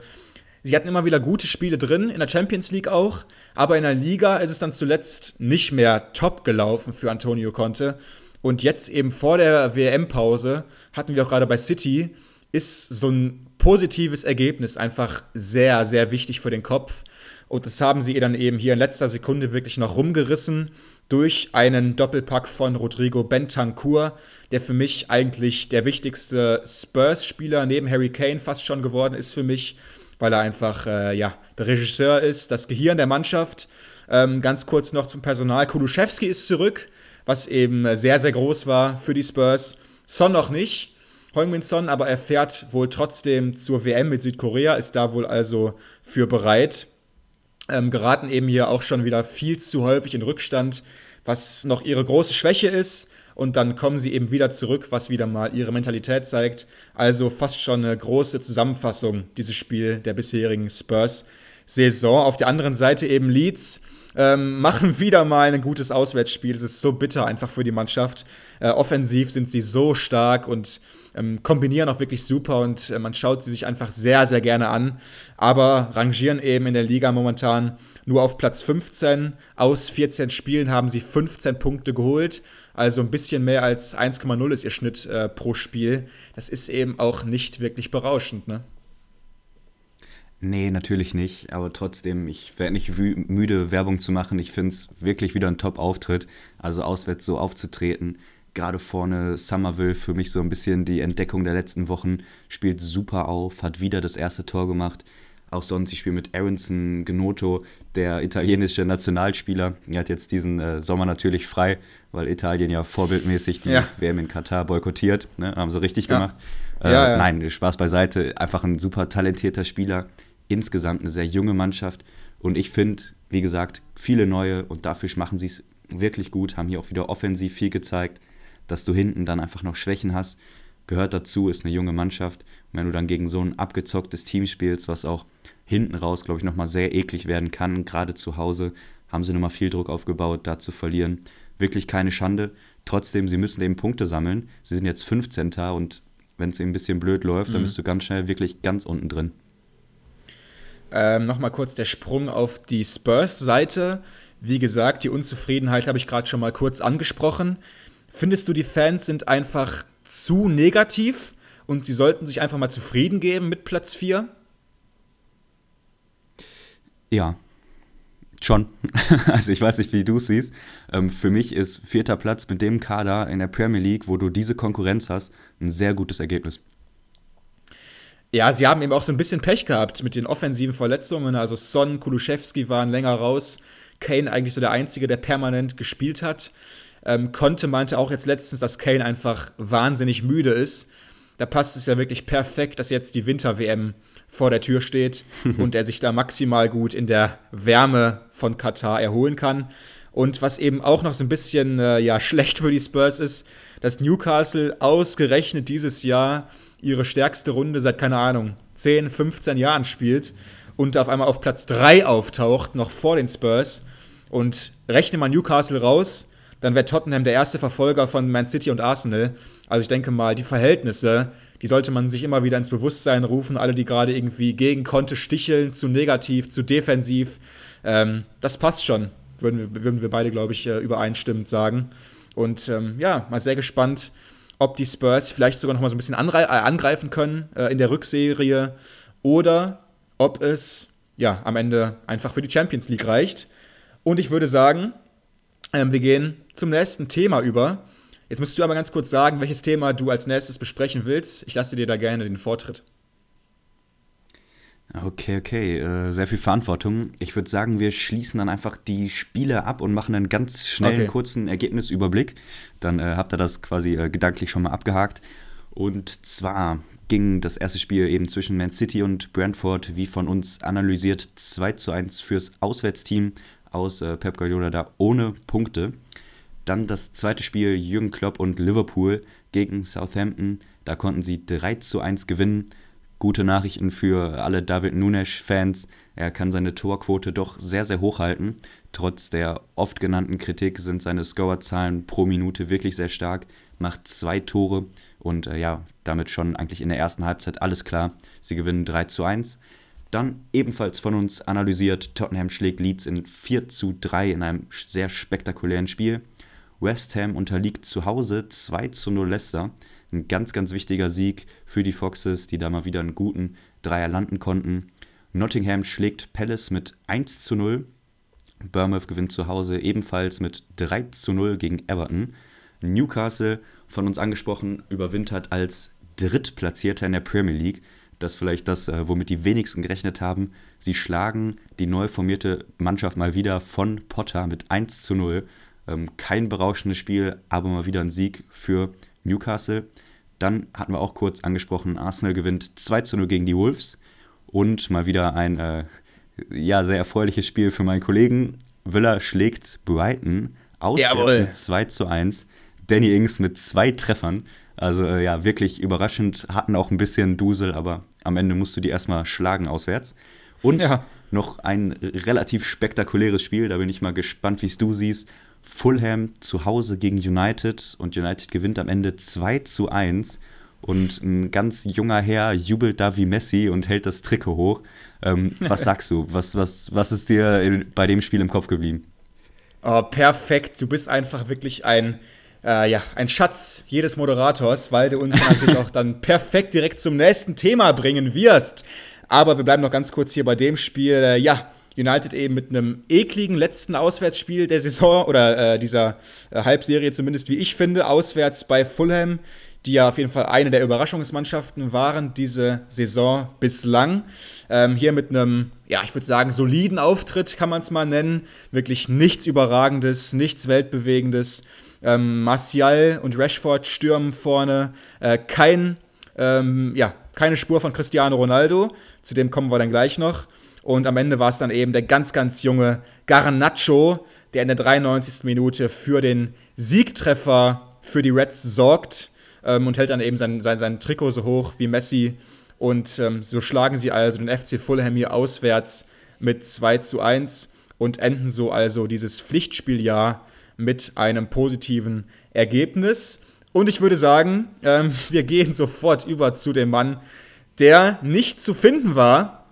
sie hatten immer wieder gute Spiele drin, in der Champions League auch. Aber in der Liga ist es dann zuletzt nicht mehr top gelaufen für Antonio Conte. Und jetzt eben vor der WM-Pause hatten wir auch gerade bei City ist so ein positives Ergebnis einfach sehr, sehr wichtig für den Kopf. Und das haben sie dann eben hier in letzter Sekunde wirklich noch rumgerissen durch einen Doppelpack von Rodrigo Bentancur, der für mich eigentlich der wichtigste Spurs-Spieler neben Harry Kane fast schon geworden ist für mich, weil er einfach äh, ja, der Regisseur ist, das Gehirn der Mannschaft. Ähm, ganz kurz noch zum Personal. Kuduszewski ist zurück, was eben sehr, sehr groß war für die Spurs. Son noch nicht. Heung-Min Son, aber er fährt wohl trotzdem zur WM mit Südkorea, ist da wohl also für bereit. Ähm, geraten eben hier auch schon wieder viel zu häufig in Rückstand, was noch ihre große Schwäche ist. Und dann kommen sie eben wieder zurück, was wieder mal ihre Mentalität zeigt. Also fast schon eine große Zusammenfassung, dieses Spiel der bisherigen Spurs-Saison. Auf der anderen Seite eben Leeds. Ähm, [LAUGHS] machen wieder mal ein gutes Auswärtsspiel. Es ist so bitter einfach für die Mannschaft. Äh, offensiv sind sie so stark und ähm, kombinieren auch wirklich super und äh, man schaut sie sich einfach sehr, sehr gerne an. Aber rangieren eben in der Liga momentan nur auf Platz 15. Aus 14 Spielen haben sie 15 Punkte geholt. Also ein bisschen mehr als 1,0 ist ihr Schnitt äh, pro Spiel. Das ist eben auch nicht wirklich berauschend, ne? Nee, natürlich nicht. Aber trotzdem, ich werde nicht müde, Werbung zu machen. Ich finde es wirklich wieder ein Top-Auftritt. Also auswärts so aufzutreten gerade vorne Somerville für mich so ein bisschen die Entdeckung der letzten Wochen, spielt super auf, hat wieder das erste Tor gemacht. Auch sonst, ich spiele mit Aronson Gnotto, der italienische Nationalspieler. Er hat jetzt diesen äh, Sommer natürlich frei, weil Italien ja vorbildmäßig die ja. WM in Katar boykottiert. Ne? Haben sie richtig ja. gemacht. Äh, ja, nein, Spaß beiseite. Einfach ein super talentierter Spieler. Insgesamt eine sehr junge Mannschaft. Und ich finde, wie gesagt, viele neue und dafür machen sie es wirklich gut, haben hier auch wieder offensiv viel gezeigt, dass du hinten dann einfach noch Schwächen hast. Gehört dazu, ist eine junge Mannschaft. Und wenn du dann gegen so ein abgezocktes Team spielst, was auch hinten raus, glaube ich, nochmal sehr eklig werden kann, gerade zu Hause, haben sie nochmal viel Druck aufgebaut, da zu verlieren. Wirklich keine Schande. Trotzdem, sie müssen eben Punkte sammeln. Sie sind jetzt 15. und wenn es eben ein bisschen blöd läuft, mhm. dann bist du ganz schnell wirklich ganz unten drin. Ähm, Nochmal kurz der Sprung auf die Spurs-Seite. Wie gesagt, die Unzufriedenheit habe ich gerade schon mal kurz angesprochen. Findest du, die Fans sind einfach zu negativ und sie sollten sich einfach mal zufrieden geben mit Platz 4? Ja, schon. [LAUGHS] also ich weiß nicht, wie du es siehst. Ähm, für mich ist vierter Platz mit dem Kader in der Premier League, wo du diese Konkurrenz hast, ein sehr gutes Ergebnis. Ja, sie haben eben auch so ein bisschen Pech gehabt mit den offensiven Verletzungen. Also Son, Kuluszewski waren länger raus. Kane eigentlich so der Einzige, der permanent gespielt hat. Ähm, Conte meinte auch jetzt letztens, dass Kane einfach wahnsinnig müde ist. Da passt es ja wirklich perfekt, dass jetzt die Winter-WM vor der Tür steht [LAUGHS] und er sich da maximal gut in der Wärme von Katar erholen kann. Und was eben auch noch so ein bisschen äh, ja, [LAUGHS] schlecht für die Spurs ist, dass Newcastle ausgerechnet dieses Jahr ihre stärkste Runde seit, keine Ahnung, 10, 15 Jahren spielt und auf einmal auf Platz 3 auftaucht, noch vor den Spurs. Und rechne mal Newcastle raus, dann wäre Tottenham der erste Verfolger von Man City und Arsenal. Also ich denke mal, die Verhältnisse, die sollte man sich immer wieder ins Bewusstsein rufen. Alle, die gerade irgendwie gegen Konte sticheln, zu negativ, zu defensiv, ähm, das passt schon, würden wir, würden wir beide, glaube ich, äh, übereinstimmend sagen. Und ähm, ja, mal sehr gespannt, ob die Spurs vielleicht sogar noch mal so ein bisschen äh, angreifen können äh, in der Rückserie oder ob es ja am Ende einfach für die Champions League reicht. Und ich würde sagen, ähm, wir gehen zum nächsten Thema über. Jetzt musst du aber ganz kurz sagen, welches Thema du als nächstes besprechen willst. Ich lasse dir da gerne den Vortritt. Okay, okay, äh, sehr viel Verantwortung. Ich würde sagen, wir schließen dann einfach die Spiele ab und machen einen ganz schnellen, okay. kurzen Ergebnisüberblick. Dann äh, habt ihr das quasi äh, gedanklich schon mal abgehakt. Und zwar ging das erste Spiel eben zwischen Man City und Brentford, wie von uns analysiert, 2 zu 1 fürs Auswärtsteam aus äh, Pep Guardiola da ohne Punkte. Dann das zweite Spiel Jürgen Klopp und Liverpool gegen Southampton. Da konnten sie 3 zu 1 gewinnen gute Nachrichten für alle David Nunes-Fans. Er kann seine Torquote doch sehr, sehr hoch halten. Trotz der oft genannten Kritik sind seine Scorerzahlen pro Minute wirklich sehr stark. Macht zwei Tore und äh, ja, damit schon eigentlich in der ersten Halbzeit alles klar. Sie gewinnen 3 zu 1. Dann ebenfalls von uns analysiert, Tottenham schlägt Leeds in 4 zu 3 in einem sehr spektakulären Spiel. West Ham unterliegt zu Hause 2 zu 0 Leicester. Ein ganz, ganz wichtiger Sieg für die Foxes, die da mal wieder einen guten Dreier landen konnten. Nottingham schlägt Palace mit 1 zu 0. Bournemouth gewinnt zu Hause ebenfalls mit 3 zu 0 gegen Everton. Newcastle, von uns angesprochen, überwintert als Drittplatzierter in der Premier League. Das ist vielleicht das, äh, womit die wenigsten gerechnet haben. Sie schlagen die neu formierte Mannschaft mal wieder von Potter mit 1 zu 0. Ähm, kein berauschendes Spiel, aber mal wieder ein Sieg für Newcastle. Dann hatten wir auch kurz angesprochen, Arsenal gewinnt 2 zu 0 gegen die Wolves. Und mal wieder ein äh, ja, sehr erfreuliches Spiel für meinen Kollegen. Villa schlägt Brighton auswärts Jawohl. mit 2 zu 1. Danny Ings mit zwei Treffern. Also äh, ja, wirklich überraschend. Hatten auch ein bisschen Dusel, aber am Ende musst du die erstmal schlagen auswärts. Und ja. noch ein relativ spektakuläres Spiel. Da bin ich mal gespannt, wie es du siehst. Fulham zu Hause gegen United und United gewinnt am Ende 2 zu 1. Und ein ganz junger Herr jubelt da wie Messi und hält das Trikot hoch. Ähm, was [LAUGHS] sagst du? Was, was, was ist dir bei dem Spiel im Kopf geblieben? Oh, perfekt. Du bist einfach wirklich ein, äh, ja, ein Schatz jedes Moderators, weil du uns natürlich auch dann perfekt direkt zum nächsten Thema bringen wirst. Aber wir bleiben noch ganz kurz hier bei dem Spiel. Äh, ja, United eben mit einem ekligen letzten Auswärtsspiel der Saison oder äh, dieser äh, Halbserie zumindest, wie ich finde, auswärts bei Fulham, die ja auf jeden Fall eine der Überraschungsmannschaften waren diese Saison bislang. Ähm, hier mit einem, ja, ich würde sagen, soliden Auftritt kann man es mal nennen. Wirklich nichts Überragendes, nichts Weltbewegendes. Ähm, Martial und Rashford stürmen vorne. Äh, kein, ähm, ja, keine Spur von Cristiano Ronaldo. Zu dem kommen wir dann gleich noch. Und am Ende war es dann eben der ganz, ganz junge Garnacho, der in der 93. Minute für den Siegtreffer für die Reds sorgt ähm, und hält dann eben sein, sein, sein Trikot so hoch wie Messi. Und ähm, so schlagen sie also den FC Fulham hier auswärts mit 2 zu 1 und enden so also dieses Pflichtspieljahr mit einem positiven Ergebnis. Und ich würde sagen, ähm, [LAUGHS] wir gehen sofort über zu dem Mann, der nicht zu finden war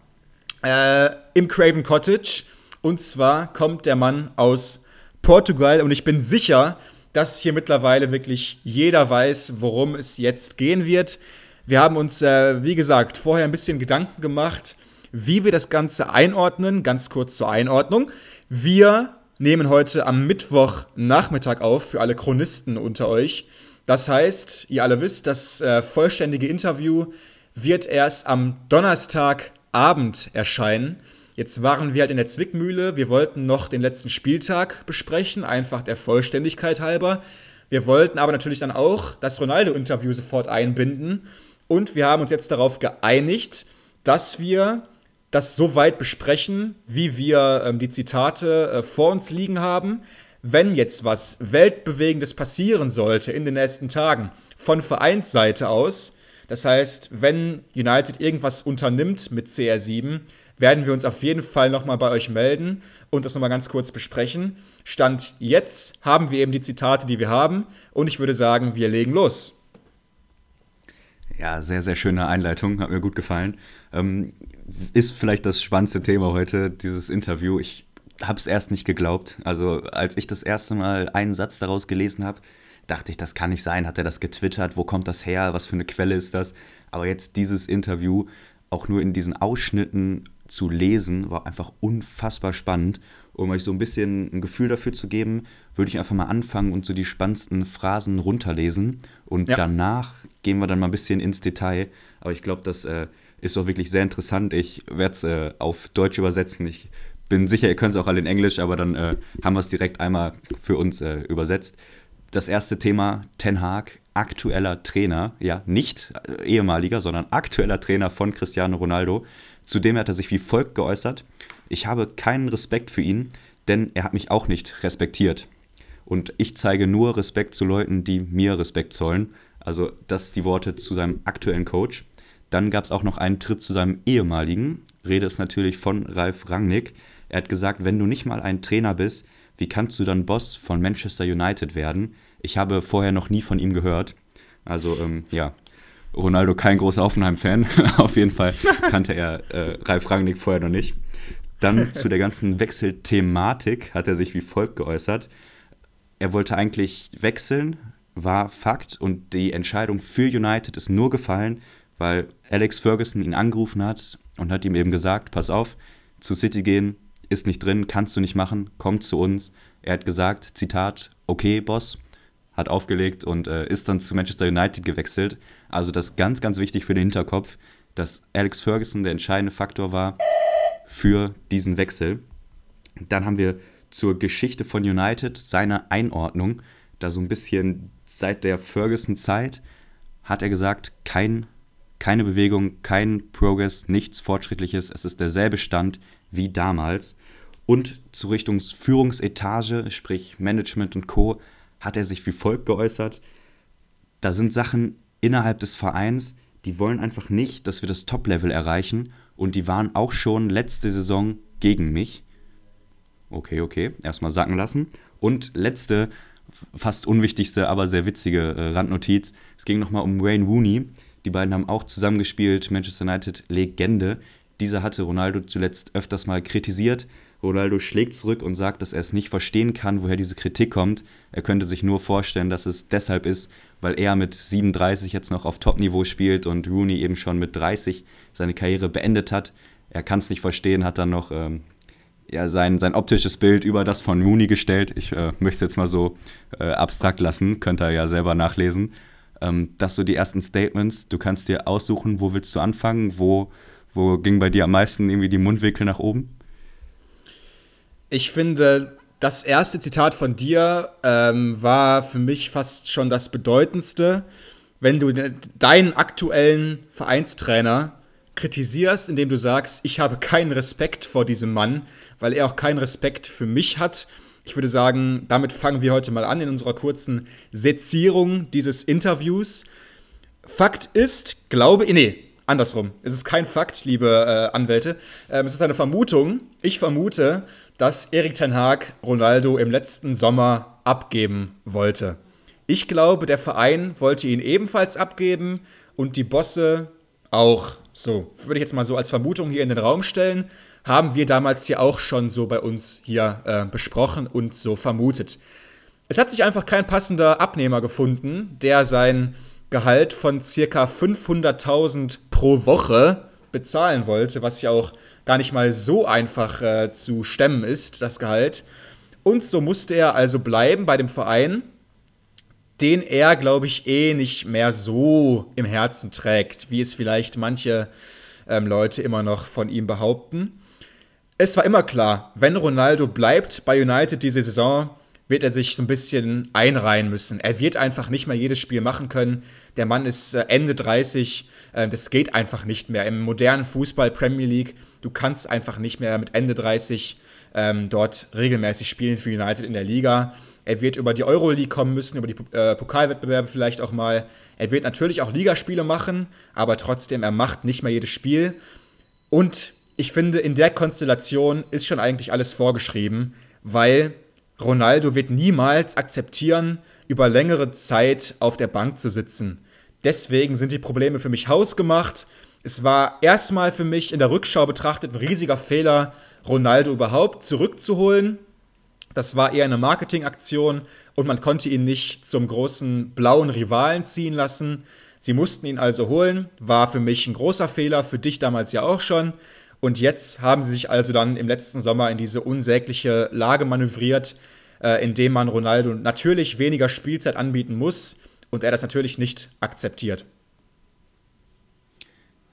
äh, im Craven Cottage. Und zwar kommt der Mann aus Portugal und ich bin sicher, dass hier mittlerweile wirklich jeder weiß, worum es jetzt gehen wird. Wir haben uns, äh, wie gesagt, vorher ein bisschen Gedanken gemacht, wie wir das Ganze einordnen. Ganz kurz zur Einordnung. Wir nehmen heute am Mittwochnachmittag auf für alle Chronisten unter euch. Das heißt, ihr alle wisst, das äh, vollständige Interview wird erst am Donnerstagabend erscheinen. Jetzt waren wir halt in der Zwickmühle. Wir wollten noch den letzten Spieltag besprechen, einfach der Vollständigkeit halber. Wir wollten aber natürlich dann auch das Ronaldo-Interview sofort einbinden. Und wir haben uns jetzt darauf geeinigt, dass wir das so weit besprechen, wie wir ähm, die Zitate äh, vor uns liegen haben. Wenn jetzt was Weltbewegendes passieren sollte in den nächsten Tagen von Vereinsseite aus, das heißt, wenn United irgendwas unternimmt mit CR7, werden wir uns auf jeden Fall nochmal bei euch melden und das nochmal ganz kurz besprechen. Stand jetzt haben wir eben die Zitate, die wir haben und ich würde sagen, wir legen los. Ja, sehr, sehr schöne Einleitung, hat mir gut gefallen. Ähm, ist vielleicht das spannendste Thema heute, dieses Interview. Ich habe es erst nicht geglaubt. Also als ich das erste Mal einen Satz daraus gelesen habe, dachte ich, das kann nicht sein. Hat er das getwittert? Wo kommt das her? Was für eine Quelle ist das? Aber jetzt dieses Interview, auch nur in diesen Ausschnitten zu lesen, war einfach unfassbar spannend. Um euch so ein bisschen ein Gefühl dafür zu geben, würde ich einfach mal anfangen und so die spannendsten Phrasen runterlesen. Und ja. danach gehen wir dann mal ein bisschen ins Detail. Aber ich glaube, das äh, ist doch wirklich sehr interessant. Ich werde es äh, auf Deutsch übersetzen. Ich bin sicher, ihr könnt es auch alle in Englisch, aber dann äh, haben wir es direkt einmal für uns äh, übersetzt. Das erste Thema, Ten Hag, aktueller Trainer, ja, nicht äh, ehemaliger, sondern aktueller Trainer von Cristiano Ronaldo. Zudem hat er sich wie folgt geäußert: Ich habe keinen Respekt für ihn, denn er hat mich auch nicht respektiert. Und ich zeige nur Respekt zu Leuten, die mir Respekt zollen. Also, das sind die Worte zu seinem aktuellen Coach. Dann gab es auch noch einen Tritt zu seinem ehemaligen. Rede ist natürlich von Ralf Rangnick. Er hat gesagt, wenn du nicht mal ein Trainer bist, wie kannst du dann Boss von Manchester United werden? Ich habe vorher noch nie von ihm gehört. Also ähm, ja, Ronaldo kein großer Hoffenheim-Fan. [LAUGHS] Auf jeden Fall kannte er äh, Ralf Rangnick vorher noch nicht. Dann zu der ganzen Wechselthematik hat er sich wie folgt geäußert. Er wollte eigentlich wechseln, war Fakt und die Entscheidung für United ist nur gefallen, weil Alex Ferguson ihn angerufen hat und hat ihm eben gesagt, pass auf, zu City gehen ist nicht drin, kannst du nicht machen, komm zu uns. Er hat gesagt, Zitat, okay, Boss, hat aufgelegt und äh, ist dann zu Manchester United gewechselt. Also das ist ganz, ganz wichtig für den Hinterkopf, dass Alex Ferguson der entscheidende Faktor war für diesen Wechsel. Dann haben wir zur Geschichte von United seine Einordnung. Da so ein bisschen seit der Ferguson-Zeit hat er gesagt, kein, keine Bewegung, kein Progress, nichts Fortschrittliches. Es ist derselbe Stand wie damals. Und zur Richtung Führungsetage, sprich Management und Co., hat er sich wie folgt geäußert. Da sind Sachen innerhalb des Vereins, die wollen einfach nicht, dass wir das Top-Level erreichen und die waren auch schon letzte Saison gegen mich. Okay, okay, erstmal sacken lassen. Und letzte, fast unwichtigste, aber sehr witzige äh, Randnotiz. Es ging nochmal um Wayne Rooney. Die beiden haben auch zusammengespielt, Manchester United Legende. Dieser hatte Ronaldo zuletzt öfters mal kritisiert, Ronaldo schlägt zurück und sagt, dass er es nicht verstehen kann, woher diese Kritik kommt. Er könnte sich nur vorstellen, dass es deshalb ist, weil er mit 37 jetzt noch auf Top-Niveau spielt und Rooney eben schon mit 30 seine Karriere beendet hat. Er kann es nicht verstehen, hat dann noch ähm, ja, sein, sein optisches Bild über das von Mooney gestellt. Ich äh, möchte es jetzt mal so äh, abstrakt lassen, könnt ihr ja selber nachlesen. Ähm, das so die ersten Statements. Du kannst dir aussuchen, wo willst du anfangen, wo, wo ging bei dir am meisten irgendwie die Mundwinkel nach oben? Ich finde, das erste Zitat von dir ähm, war für mich fast schon das bedeutendste. Wenn du deinen aktuellen Vereinstrainer kritisierst, indem du sagst, ich habe keinen Respekt vor diesem Mann, weil er auch keinen Respekt für mich hat. Ich würde sagen, damit fangen wir heute mal an in unserer kurzen Sezierung dieses Interviews. Fakt ist, glaube ich, nee, andersrum. Es ist kein Fakt, liebe äh, Anwälte. Ähm, es ist eine Vermutung. Ich vermute, dass Erik Ten Haag Ronaldo im letzten Sommer abgeben wollte. Ich glaube, der Verein wollte ihn ebenfalls abgeben und die Bosse auch. So, würde ich jetzt mal so als Vermutung hier in den Raum stellen. Haben wir damals hier auch schon so bei uns hier äh, besprochen und so vermutet. Es hat sich einfach kein passender Abnehmer gefunden, der sein Gehalt von circa 500.000 pro Woche bezahlen wollte, was ja auch gar nicht mal so einfach äh, zu stemmen ist, das Gehalt. Und so musste er also bleiben bei dem Verein den er, glaube ich, eh nicht mehr so im Herzen trägt, wie es vielleicht manche ähm, Leute immer noch von ihm behaupten. Es war immer klar, wenn Ronaldo bleibt bei United diese Saison, wird er sich so ein bisschen einreihen müssen. Er wird einfach nicht mehr jedes Spiel machen können. Der Mann ist äh, Ende 30. Äh, das geht einfach nicht mehr. Im modernen Fußball, Premier League, du kannst einfach nicht mehr mit Ende 30 ähm, dort regelmäßig spielen für United in der Liga. Er wird über die Euroleague kommen müssen, über die äh, Pokalwettbewerbe vielleicht auch mal. Er wird natürlich auch Ligaspiele machen, aber trotzdem, er macht nicht mehr jedes Spiel. Und ich finde, in der Konstellation ist schon eigentlich alles vorgeschrieben, weil Ronaldo wird niemals akzeptieren, über längere Zeit auf der Bank zu sitzen. Deswegen sind die Probleme für mich hausgemacht. Es war erstmal für mich in der Rückschau betrachtet ein riesiger Fehler, Ronaldo überhaupt zurückzuholen. Das war eher eine Marketingaktion und man konnte ihn nicht zum großen blauen Rivalen ziehen lassen. Sie mussten ihn also holen, war für mich ein großer Fehler, für dich damals ja auch schon. Und jetzt haben sie sich also dann im letzten Sommer in diese unsägliche Lage manövriert, äh, indem man Ronaldo natürlich weniger Spielzeit anbieten muss und er das natürlich nicht akzeptiert.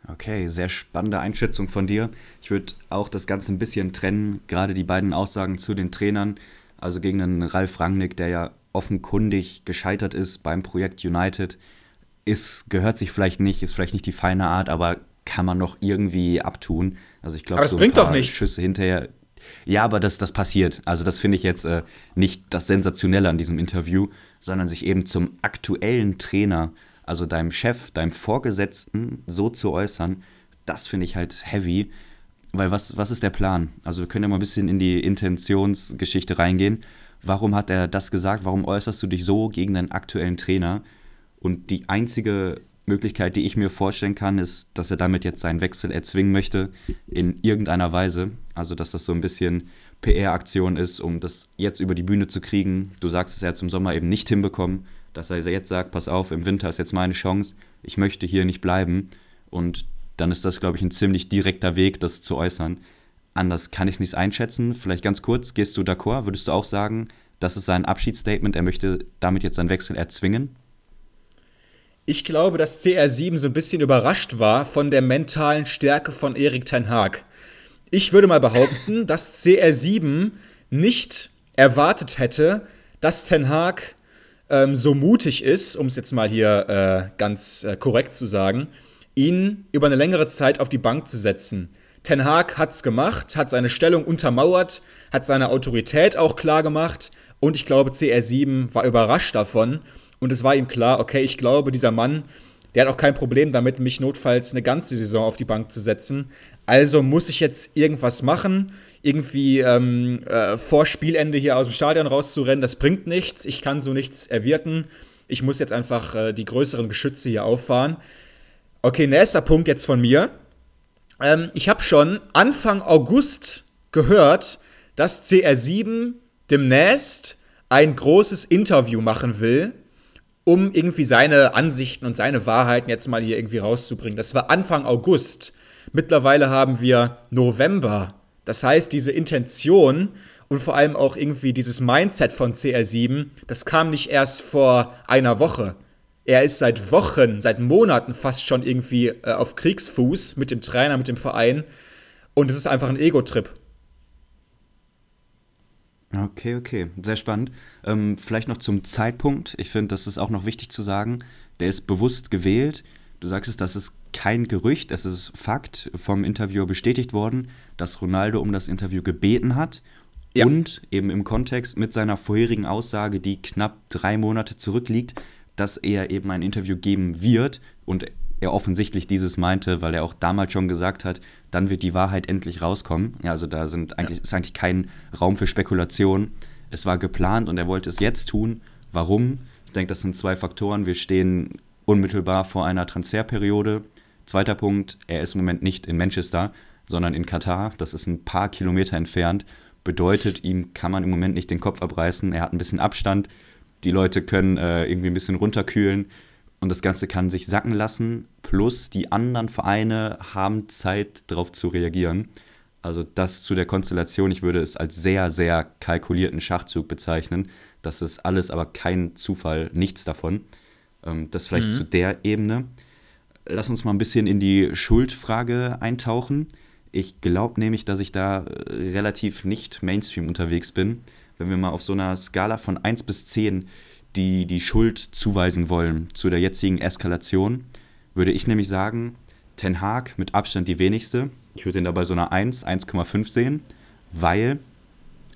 Okay, sehr spannende Einschätzung von dir. Ich würde auch das Ganze ein bisschen trennen, gerade die beiden Aussagen zu den Trainern. Also gegen einen Ralf Rangnick, der ja offenkundig gescheitert ist beim Projekt United, ist, gehört sich vielleicht nicht, ist vielleicht nicht die feine Art, aber kann man noch irgendwie abtun. Also ich glaube, so ein paar Schüsse hinterher. Ja, aber das, das passiert. Also das finde ich jetzt äh, nicht das Sensationelle an diesem Interview, sondern sich eben zum aktuellen Trainer also deinem Chef, deinem Vorgesetzten so zu äußern, das finde ich halt heavy. Weil was, was ist der Plan? Also wir können ja mal ein bisschen in die Intentionsgeschichte reingehen. Warum hat er das gesagt? Warum äußerst du dich so gegen deinen aktuellen Trainer? Und die einzige Möglichkeit, die ich mir vorstellen kann, ist, dass er damit jetzt seinen Wechsel erzwingen möchte in irgendeiner Weise. Also dass das so ein bisschen PR-Aktion ist, um das jetzt über die Bühne zu kriegen. Du sagst es, er hat zum Sommer eben nicht hinbekommen dass er jetzt sagt, pass auf, im Winter ist jetzt meine Chance, ich möchte hier nicht bleiben. Und dann ist das, glaube ich, ein ziemlich direkter Weg, das zu äußern. Anders kann ich es nicht einschätzen. Vielleicht ganz kurz, gehst du d'accord? Würdest du auch sagen, das ist sein Abschiedsstatement, er möchte damit jetzt seinen Wechsel erzwingen? Ich glaube, dass CR7 so ein bisschen überrascht war von der mentalen Stärke von Erik Ten Haag. Ich würde mal behaupten, [LAUGHS] dass CR7 nicht erwartet hätte, dass Ten Haag ähm, so mutig ist, um es jetzt mal hier äh, ganz äh, korrekt zu sagen, ihn über eine längere Zeit auf die Bank zu setzen. Ten Haag hat es gemacht, hat seine Stellung untermauert, hat seine Autorität auch klar gemacht und ich glaube, CR7 war überrascht davon und es war ihm klar, okay, ich glaube, dieser Mann, der hat auch kein Problem damit, mich notfalls eine ganze Saison auf die Bank zu setzen. Also muss ich jetzt irgendwas machen irgendwie ähm, äh, vor Spielende hier aus dem Stadion rauszurennen, das bringt nichts. Ich kann so nichts erwirten. Ich muss jetzt einfach äh, die größeren Geschütze hier auffahren. Okay, nächster Punkt jetzt von mir. Ähm, ich habe schon Anfang August gehört, dass CR7 demnächst ein großes Interview machen will, um irgendwie seine Ansichten und seine Wahrheiten jetzt mal hier irgendwie rauszubringen. Das war Anfang August. Mittlerweile haben wir November Das heißt, diese Intention und vor allem auch irgendwie dieses Mindset von CR7, das kam nicht erst vor einer Woche. Er ist seit Wochen, seit Monaten fast schon irgendwie äh, auf Kriegsfuß mit dem Trainer, mit dem Verein. Und es ist einfach ein Ego-Trip. Okay, okay, sehr spannend. Ähm, vielleicht noch zum Zeitpunkt. Ich finde, das ist auch noch wichtig zu sagen. Der ist bewusst gewählt. Du sagst es, das ist kein Gerücht, es ist Fakt, vom Interviewer bestätigt worden, dass Ronaldo um das Interview gebeten hat. Ja. Und eben im Kontext mit seiner vorherigen Aussage, die knapp drei Monate zurückliegt, dass er eben ein Interview geben wird und er offensichtlich dieses meinte, weil er auch damals schon gesagt hat, dann wird die Wahrheit endlich rauskommen. Ja, also da sind eigentlich, ja. ist eigentlich kein Raum für Spekulation. Es war geplant und er wollte es jetzt tun. Warum? Ich denke, das sind zwei Faktoren. Wir stehen unmittelbar vor einer Transferperiode. Zweiter Punkt, er ist im Moment nicht in Manchester, sondern in Katar. Das ist ein paar Kilometer entfernt. Bedeutet, ihm kann man im Moment nicht den Kopf abreißen. Er hat ein bisschen Abstand. Die Leute können äh, irgendwie ein bisschen runterkühlen und das Ganze kann sich sacken lassen. Plus die anderen Vereine haben Zeit, darauf zu reagieren. Also das zu der Konstellation, ich würde es als sehr, sehr kalkulierten Schachzug bezeichnen. Das ist alles aber kein Zufall, nichts davon. Ähm, das vielleicht mhm. zu der Ebene. Lass uns mal ein bisschen in die Schuldfrage eintauchen. Ich glaube nämlich, dass ich da äh, relativ nicht Mainstream unterwegs bin. Wenn wir mal auf so einer Skala von 1 bis 10 die, die Schuld zuweisen wollen zu der jetzigen Eskalation, würde ich nämlich sagen, Ten Haag mit Abstand die wenigste. Ich würde ihn dabei so einer 1, 1,5 sehen, weil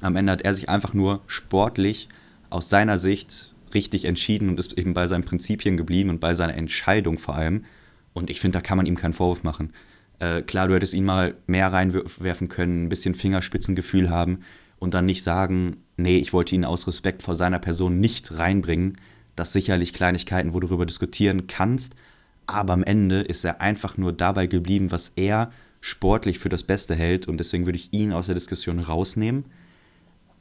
am Ende hat er sich einfach nur sportlich aus seiner Sicht richtig entschieden und ist eben bei seinen Prinzipien geblieben und bei seiner Entscheidung vor allem. Und ich finde, da kann man ihm keinen Vorwurf machen. Äh, klar, du hättest ihn mal mehr reinwerfen können, ein bisschen Fingerspitzengefühl haben und dann nicht sagen, nee, ich wollte ihn aus Respekt vor seiner Person nicht reinbringen. Das sicherlich Kleinigkeiten, wo du darüber diskutieren kannst. Aber am Ende ist er einfach nur dabei geblieben, was er sportlich für das Beste hält. Und deswegen würde ich ihn aus der Diskussion rausnehmen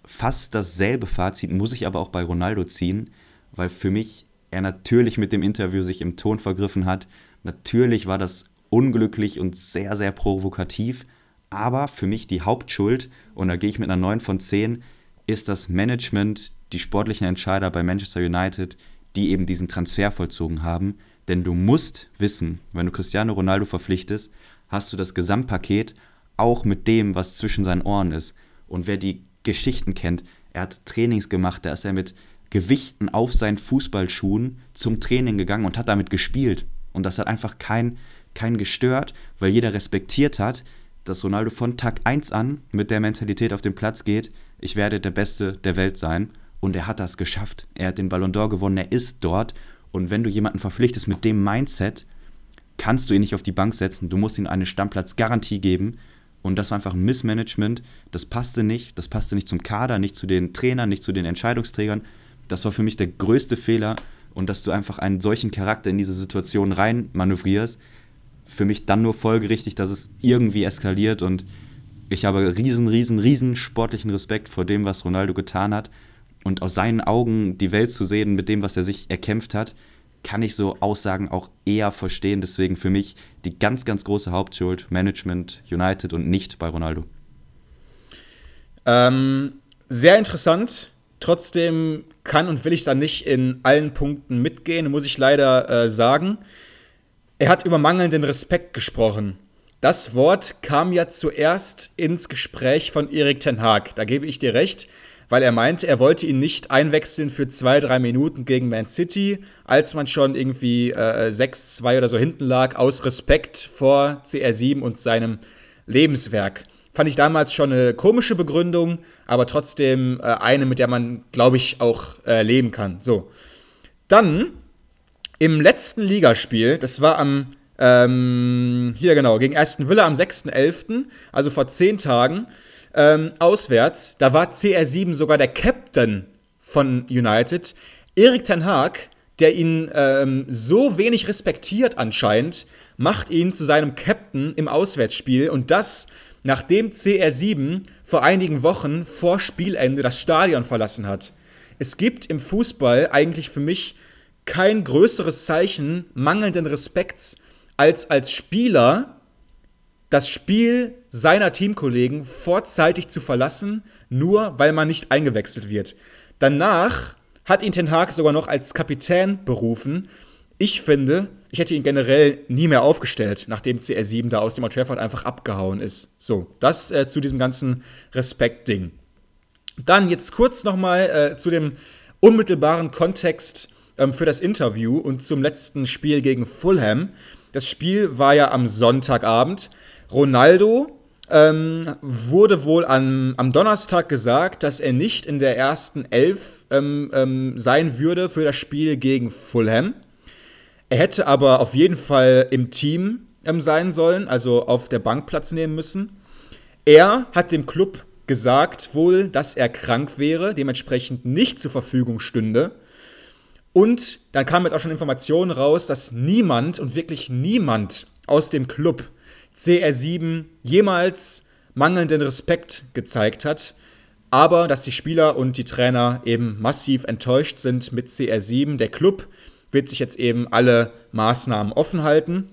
fast dasselbe Fazit muss ich aber auch bei Ronaldo ziehen, weil für mich er natürlich mit dem Interview sich im Ton vergriffen hat. Natürlich war das unglücklich und sehr, sehr provokativ. Aber für mich die Hauptschuld, und da gehe ich mit einer 9 von 10, ist das Management, die sportlichen Entscheider bei Manchester United, die eben diesen Transfer vollzogen haben. Denn du musst wissen, wenn du Cristiano Ronaldo verpflichtest, hast du das Gesamtpaket auch mit dem, was zwischen seinen Ohren ist. Und wer die Geschichten kennt. Er hat Trainings gemacht, da ist er mit Gewichten auf seinen Fußballschuhen zum Training gegangen und hat damit gespielt. Und das hat einfach keinen kein gestört, weil jeder respektiert hat, dass Ronaldo von Tag 1 an mit der Mentalität auf den Platz geht, ich werde der Beste der Welt sein. Und er hat das geschafft. Er hat den Ballon d'Or gewonnen, er ist dort. Und wenn du jemanden verpflichtest mit dem Mindset, kannst du ihn nicht auf die Bank setzen. Du musst ihm eine Stammplatzgarantie geben. Und das war einfach ein Missmanagement. Das passte nicht. Das passte nicht zum Kader, nicht zu den Trainern, nicht zu den Entscheidungsträgern. Das war für mich der größte Fehler. Und dass du einfach einen solchen Charakter in diese Situation rein manövrierst, für mich dann nur folgerichtig, dass es irgendwie eskaliert. Und ich habe riesen, riesen, riesen sportlichen Respekt vor dem, was Ronaldo getan hat. Und aus seinen Augen die Welt zu sehen mit dem, was er sich erkämpft hat, kann ich so Aussagen auch eher verstehen. Deswegen für mich die ganz, ganz große Hauptschuld Management United und nicht bei Ronaldo. Ähm, sehr interessant. Trotzdem kann und will ich da nicht in allen Punkten mitgehen, muss ich leider äh, sagen. Er hat über mangelnden Respekt gesprochen. Das Wort kam ja zuerst ins Gespräch von Erik Ten Haag. Da gebe ich dir recht weil er meinte, er wollte ihn nicht einwechseln für zwei, drei Minuten gegen Man City, als man schon irgendwie äh, 6-2 oder so hinten lag, aus Respekt vor CR7 und seinem Lebenswerk. Fand ich damals schon eine komische Begründung, aber trotzdem äh, eine, mit der man, glaube ich, auch äh, leben kann. So. Dann im letzten Ligaspiel, das war am, ähm, hier genau, gegen Aston Villa am 6.11., also vor zehn Tagen, ähm, auswärts, da war CR7 sogar der Captain von United. Erik Ten Haag, der ihn ähm, so wenig respektiert anscheinend, macht ihn zu seinem Captain im Auswärtsspiel und das nachdem CR7 vor einigen Wochen vor Spielende das Stadion verlassen hat. Es gibt im Fußball eigentlich für mich kein größeres Zeichen mangelnden Respekts, als als Spieler das Spiel seiner Teamkollegen vorzeitig zu verlassen, nur weil man nicht eingewechselt wird. Danach hat ihn Ten Hag sogar noch als Kapitän berufen. Ich finde, ich hätte ihn generell nie mehr aufgestellt, nachdem CR7 da aus dem Old Trafford einfach abgehauen ist. So, das äh, zu diesem ganzen Respekt-Ding. Dann jetzt kurz noch mal äh, zu dem unmittelbaren Kontext ähm, für das Interview und zum letzten Spiel gegen Fulham. Das Spiel war ja am Sonntagabend. Ronaldo ähm, wurde wohl an, am Donnerstag gesagt, dass er nicht in der ersten Elf ähm, ähm, sein würde für das Spiel gegen Fulham. Er hätte aber auf jeden Fall im Team ähm, sein sollen, also auf der Bank Platz nehmen müssen. Er hat dem Club gesagt wohl, dass er krank wäre, dementsprechend nicht zur Verfügung stünde. Und dann kamen jetzt auch schon Informationen raus, dass niemand und wirklich niemand aus dem Club CR7 jemals mangelnden Respekt gezeigt hat, aber dass die Spieler und die Trainer eben massiv enttäuscht sind mit CR7. Der Club wird sich jetzt eben alle Maßnahmen offen halten.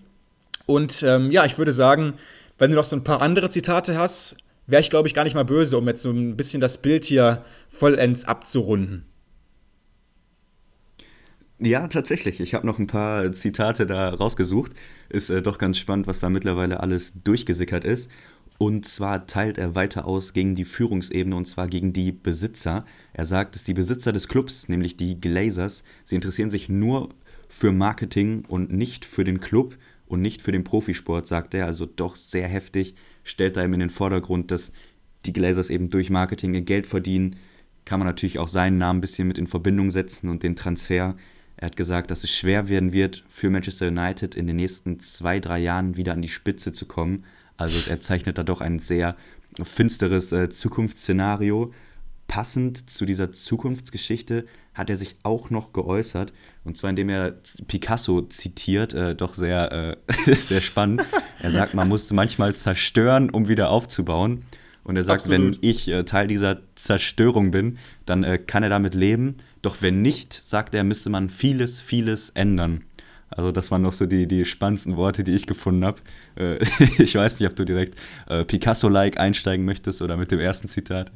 Und ähm, ja, ich würde sagen, wenn du noch so ein paar andere Zitate hast, wäre ich, glaube ich, gar nicht mal böse, um jetzt so ein bisschen das Bild hier vollends abzurunden. Ja, tatsächlich. Ich habe noch ein paar Zitate da rausgesucht. Ist äh, doch ganz spannend, was da mittlerweile alles durchgesickert ist. Und zwar teilt er weiter aus gegen die Führungsebene und zwar gegen die Besitzer. Er sagt, dass die Besitzer des Clubs, nämlich die Glazers, sie interessieren sich nur für Marketing und nicht für den Club und nicht für den Profisport, sagt er. Also doch sehr heftig, stellt er eben in den Vordergrund, dass die Glazers eben durch Marketing ihr Geld verdienen. Kann man natürlich auch seinen Namen ein bisschen mit in Verbindung setzen und den Transfer er hat gesagt, dass es schwer werden wird, für Manchester United in den nächsten zwei, drei Jahren wieder an die Spitze zu kommen. Also er zeichnet da doch ein sehr finsteres äh, Zukunftsszenario. Passend zu dieser Zukunftsgeschichte hat er sich auch noch geäußert, und zwar indem er Picasso zitiert, äh, doch sehr, äh, [LAUGHS] sehr spannend. Er sagt, man muss manchmal zerstören, um wieder aufzubauen. Und er sagt, Absolut. wenn ich äh, Teil dieser Zerstörung bin, dann äh, kann er damit leben. Doch wenn nicht, sagt er, müsste man vieles, vieles ändern. Also das waren noch so die, die spannendsten Worte, die ich gefunden habe. Äh, [LAUGHS] ich weiß nicht, ob du direkt äh, Picasso-like einsteigen möchtest oder mit dem ersten Zitat.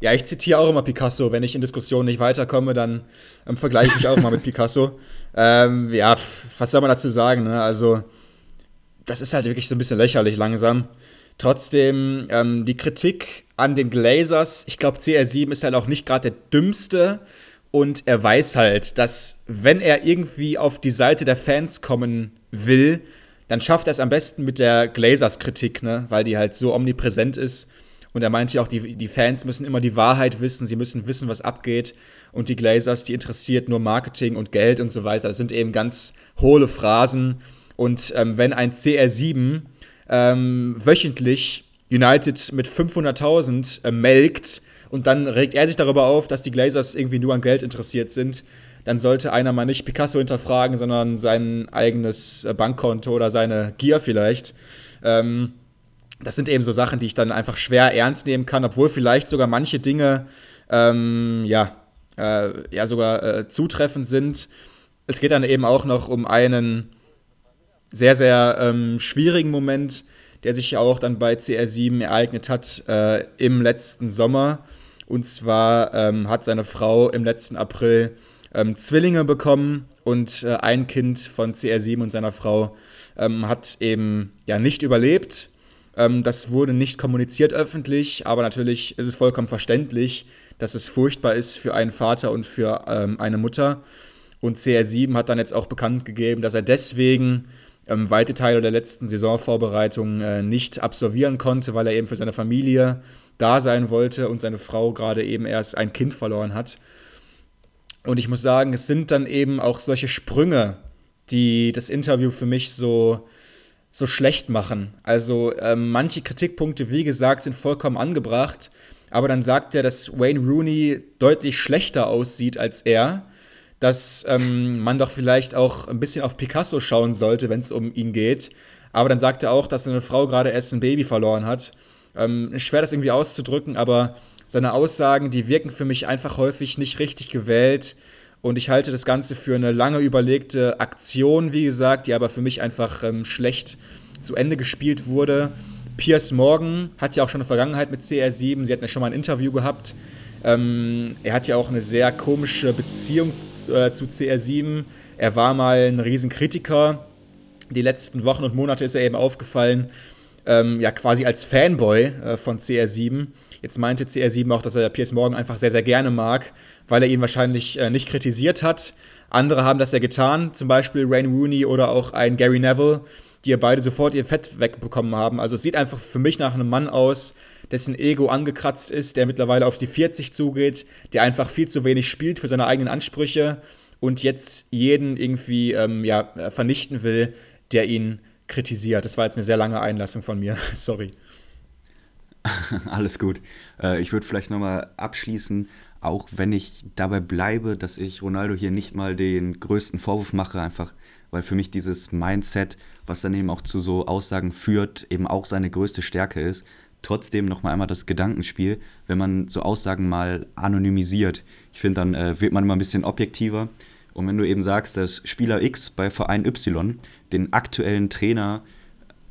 Ja, ich zitiere auch immer Picasso. Wenn ich in Diskussionen nicht weiterkomme, dann ähm, vergleiche ich mich auch mal mit Picasso. [LAUGHS] Ähm, ja, was soll man dazu sagen? Ne? Also, das ist halt wirklich so ein bisschen lächerlich langsam. Trotzdem, ähm, die Kritik an den Glazers, ich glaube, CR7 ist halt auch nicht gerade der dümmste. Und er weiß halt, dass wenn er irgendwie auf die Seite der Fans kommen will, dann schafft er es am besten mit der Glazers-Kritik, ne? weil die halt so omnipräsent ist. Und er meinte ja auch, die, die Fans müssen immer die Wahrheit wissen, sie müssen wissen, was abgeht. Und die Glazers, die interessiert nur Marketing und Geld und so weiter. Das sind eben ganz hohle Phrasen. Und ähm, wenn ein CR7 ähm, wöchentlich United mit 500.000 äh, melkt und dann regt er sich darüber auf, dass die Glazers irgendwie nur an Geld interessiert sind, dann sollte einer mal nicht Picasso hinterfragen, sondern sein eigenes äh, Bankkonto oder seine Gier vielleicht. Ähm, das sind eben so Sachen, die ich dann einfach schwer ernst nehmen kann, obwohl vielleicht sogar manche Dinge ähm, ja, äh, ja sogar äh, zutreffend sind. Es geht dann eben auch noch um einen sehr, sehr ähm, schwierigen Moment, der sich ja auch dann bei CR7 ereignet hat äh, im letzten Sommer. Und zwar ähm, hat seine Frau im letzten April ähm, Zwillinge bekommen und äh, ein Kind von CR7 und seiner Frau ähm, hat eben ja nicht überlebt. Ähm, das wurde nicht kommuniziert öffentlich, aber natürlich ist es vollkommen verständlich, dass es furchtbar ist für einen Vater und für ähm, eine Mutter. Und CR7 hat dann jetzt auch bekannt gegeben, dass er deswegen ähm, weite Teile der letzten Saisonvorbereitung äh, nicht absolvieren konnte, weil er eben für seine Familie da sein wollte und seine Frau gerade eben erst ein Kind verloren hat. Und ich muss sagen, es sind dann eben auch solche Sprünge, die das Interview für mich so, so schlecht machen. Also ähm, manche Kritikpunkte, wie gesagt, sind vollkommen angebracht, aber dann sagt er, dass Wayne Rooney deutlich schlechter aussieht als er dass ähm, man doch vielleicht auch ein bisschen auf Picasso schauen sollte, wenn es um ihn geht. Aber dann sagt er auch, dass seine Frau gerade erst ein Baby verloren hat. Ähm, schwer das irgendwie auszudrücken, aber seine Aussagen, die wirken für mich einfach häufig nicht richtig gewählt. Und ich halte das Ganze für eine lange überlegte Aktion, wie gesagt, die aber für mich einfach ähm, schlecht zu Ende gespielt wurde. Piers Morgan hat ja auch schon eine Vergangenheit mit CR7. Sie hatten ja schon mal ein Interview gehabt. Ähm, er hat ja auch eine sehr komische Beziehung zu, äh, zu CR7. Er war mal ein Riesenkritiker. Die letzten Wochen und Monate ist er eben aufgefallen, ähm, ja quasi als Fanboy äh, von CR7. Jetzt meinte CR7 auch, dass er Piers Morgan einfach sehr, sehr gerne mag, weil er ihn wahrscheinlich äh, nicht kritisiert hat. Andere haben das ja getan, zum Beispiel Rain Rooney oder auch ein Gary Neville die ja beide sofort ihr Fett wegbekommen haben. Also es sieht einfach für mich nach einem Mann aus, dessen Ego angekratzt ist, der mittlerweile auf die 40 zugeht, der einfach viel zu wenig spielt für seine eigenen Ansprüche und jetzt jeden irgendwie ähm, ja, vernichten will, der ihn kritisiert. Das war jetzt eine sehr lange Einlassung von mir. [LAUGHS] Sorry. [LAUGHS] Alles gut. Äh, ich würde vielleicht nochmal abschließen, auch wenn ich dabei bleibe, dass ich Ronaldo hier nicht mal den größten Vorwurf mache, einfach weil für mich dieses Mindset, was dann eben auch zu so Aussagen führt, eben auch seine größte Stärke ist. Trotzdem nochmal einmal das Gedankenspiel, wenn man so Aussagen mal anonymisiert. Ich finde, dann äh, wird man immer ein bisschen objektiver. Und wenn du eben sagst, dass Spieler X bei Verein Y den aktuellen Trainer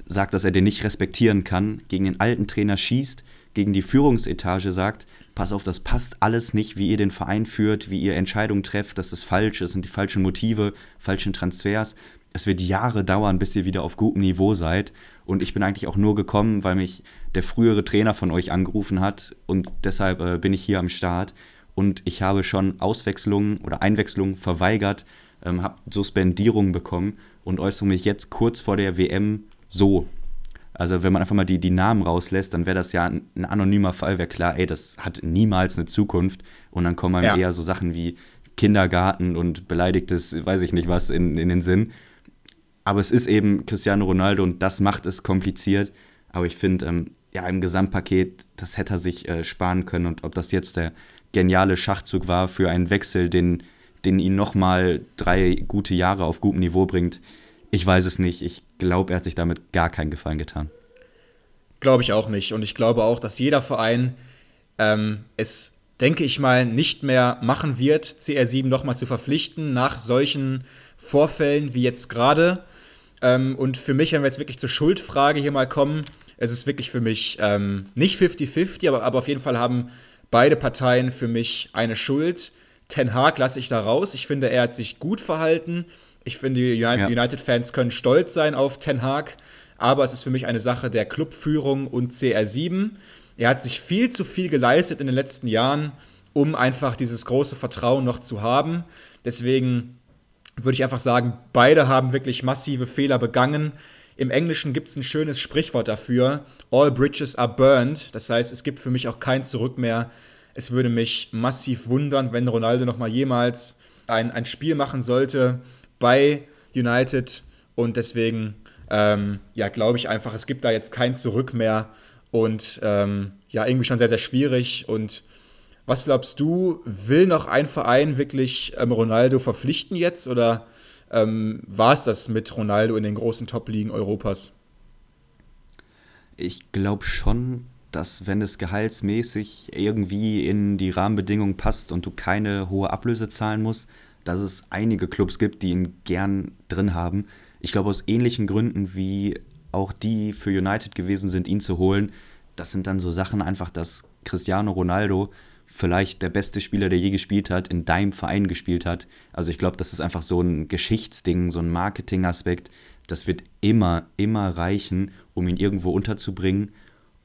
sagt, dass er den nicht respektieren kann, gegen den alten Trainer schießt, gegen die Führungsetage sagt, pass auf, das passt alles nicht, wie ihr den Verein führt, wie ihr Entscheidungen trefft, dass es falsch ist und die falschen Motive, falschen Transfers. Es wird Jahre dauern, bis ihr wieder auf gutem Niveau seid. Und ich bin eigentlich auch nur gekommen, weil mich der frühere Trainer von euch angerufen hat und deshalb äh, bin ich hier am Start. Und ich habe schon Auswechslungen oder Einwechslungen verweigert, ähm, habe Suspendierungen bekommen und äußere mich jetzt kurz vor der WM so. Also wenn man einfach mal die, die Namen rauslässt, dann wäre das ja ein, ein anonymer Fall, wäre klar, ey, das hat niemals eine Zukunft. Und dann kommen einem ja. eher so Sachen wie Kindergarten und beleidigtes, weiß ich nicht was, in, in den Sinn. Aber es ist eben Cristiano Ronaldo und das macht es kompliziert. Aber ich finde, ähm, ja, im Gesamtpaket, das hätte er sich äh, sparen können. Und ob das jetzt der geniale Schachzug war für einen Wechsel, den, den ihn nochmal drei gute Jahre auf gutem Niveau bringt, ich weiß es nicht. Ich glaube, er hat sich damit gar keinen Gefallen getan. Glaube ich auch nicht. Und ich glaube auch, dass jeder Verein ähm, es, denke ich mal, nicht mehr machen wird, CR7 nochmal zu verpflichten nach solchen Vorfällen wie jetzt gerade. Ähm, und für mich, wenn wir jetzt wirklich zur Schuldfrage hier mal kommen, es ist wirklich für mich ähm, nicht 50-50, aber, aber auf jeden Fall haben beide Parteien für mich eine Schuld. Ten Hag lasse ich da raus. Ich finde, er hat sich gut verhalten. Ich finde, die United-Fans können stolz sein auf Ten Hag, aber es ist für mich eine Sache der Clubführung und CR7. Er hat sich viel zu viel geleistet in den letzten Jahren, um einfach dieses große Vertrauen noch zu haben. Deswegen würde ich einfach sagen, beide haben wirklich massive Fehler begangen. Im Englischen gibt es ein schönes Sprichwort dafür: All bridges are burned. Das heißt, es gibt für mich auch kein Zurück mehr. Es würde mich massiv wundern, wenn Ronaldo noch mal jemals ein, ein Spiel machen sollte, bei United und deswegen ähm, ja, glaube ich einfach, es gibt da jetzt kein Zurück mehr und ähm, ja, irgendwie schon sehr, sehr schwierig. Und was glaubst du, will noch ein Verein wirklich ähm, Ronaldo verpflichten jetzt oder ähm, war es das mit Ronaldo in den großen Top-Ligen Europas? Ich glaube schon, dass wenn es gehaltsmäßig irgendwie in die Rahmenbedingungen passt und du keine hohe Ablöse zahlen musst, dass es einige Clubs gibt, die ihn gern drin haben. Ich glaube, aus ähnlichen Gründen wie auch die für United gewesen sind, ihn zu holen. Das sind dann so Sachen einfach, dass Cristiano Ronaldo vielleicht der beste Spieler, der je gespielt hat, in deinem Verein gespielt hat. Also ich glaube, das ist einfach so ein Geschichtsding, so ein Marketingaspekt. Das wird immer, immer reichen, um ihn irgendwo unterzubringen.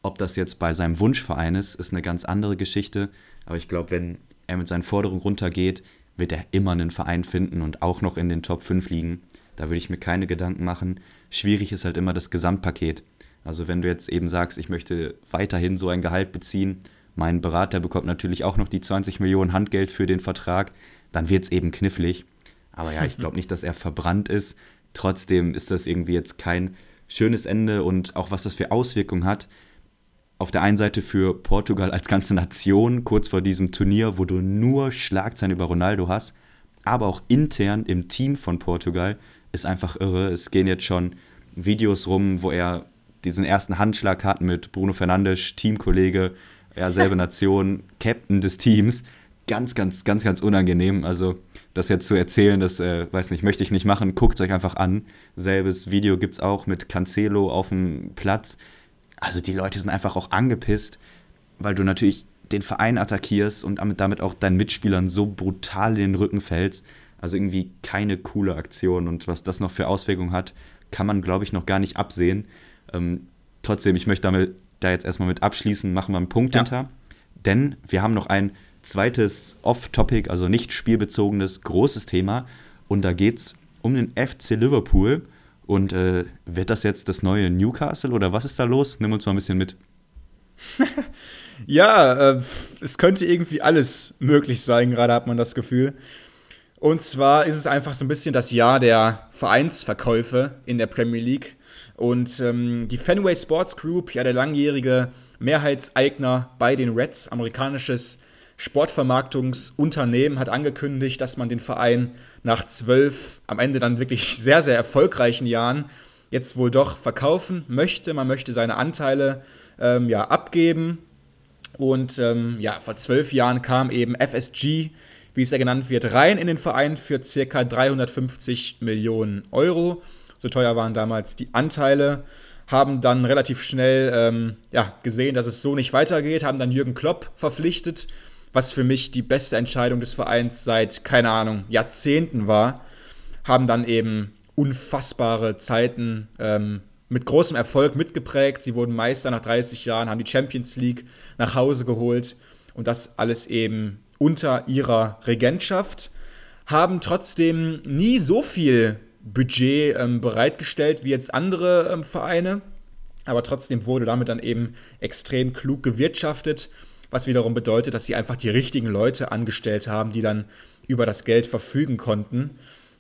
Ob das jetzt bei seinem Wunschverein ist, ist eine ganz andere Geschichte. Aber ich glaube, wenn er mit seinen Forderungen runtergeht, wird er immer einen Verein finden und auch noch in den Top 5 liegen. Da würde ich mir keine Gedanken machen. Schwierig ist halt immer das Gesamtpaket. Also wenn du jetzt eben sagst, ich möchte weiterhin so ein Gehalt beziehen, mein Berater bekommt natürlich auch noch die 20 Millionen Handgeld für den Vertrag, dann wird es eben knifflig. Aber ja, ich [LAUGHS] glaube nicht, dass er verbrannt ist. Trotzdem ist das irgendwie jetzt kein schönes Ende und auch was das für Auswirkungen hat, auf der einen Seite für Portugal als ganze Nation, kurz vor diesem Turnier, wo du nur Schlagzeilen über Ronaldo hast, aber auch intern im Team von Portugal ist einfach irre. Es gehen jetzt schon Videos rum, wo er diesen ersten Handschlag hat mit Bruno Fernandes, Teamkollege, ja, selbe [LAUGHS] Nation, Captain des Teams. ganz, ganz, ganz, ganz unangenehm. Also das jetzt zu erzählen, das, äh, weiß nicht, möchte ich nicht machen. Guckt es euch einfach an. Selbes Video gibt es auch mit Cancelo auf dem Platz. Also die Leute sind einfach auch angepisst, weil du natürlich den Verein attackierst und damit auch deinen Mitspielern so brutal in den Rücken fällst. Also irgendwie keine coole Aktion. Und was das noch für Auswirkungen hat, kann man, glaube ich, noch gar nicht absehen. Ähm, trotzdem, ich möchte damit da jetzt erstmal mit abschließen, machen wir einen Punkt ja. hinter. Denn wir haben noch ein zweites Off-Topic, also nicht spielbezogenes, großes Thema. Und da geht es um den FC Liverpool. Und äh, wird das jetzt das neue Newcastle oder was ist da los? Nimm uns mal ein bisschen mit. [LAUGHS] ja, äh, es könnte irgendwie alles möglich sein, gerade hat man das Gefühl. Und zwar ist es einfach so ein bisschen das Jahr der Vereinsverkäufe in der Premier League. Und ähm, die Fenway Sports Group, ja der langjährige Mehrheitseigner bei den Reds, amerikanisches Sportvermarktungsunternehmen, hat angekündigt, dass man den Verein nach zwölf, am Ende dann wirklich [LAUGHS] sehr, sehr erfolgreichen Jahren jetzt wohl doch verkaufen möchte. Man möchte seine Anteile ähm, ja, abgeben. Und ähm, ja, vor zwölf Jahren kam eben FSG, wie es ja genannt wird, rein in den Verein für circa 350 Millionen Euro. So teuer waren damals die Anteile. Haben dann relativ schnell ähm, ja, gesehen, dass es so nicht weitergeht, haben dann Jürgen Klopp verpflichtet, was für mich die beste Entscheidung des Vereins seit, keine Ahnung, Jahrzehnten war. Haben dann eben unfassbare Zeiten ähm, mit großem Erfolg mitgeprägt. Sie wurden Meister nach 30 Jahren, haben die Champions League nach Hause geholt und das alles eben unter ihrer Regentschaft. Haben trotzdem nie so viel Budget ähm, bereitgestellt wie jetzt andere ähm, Vereine. Aber trotzdem wurde damit dann eben extrem klug gewirtschaftet, was wiederum bedeutet, dass sie einfach die richtigen Leute angestellt haben, die dann über das Geld verfügen konnten.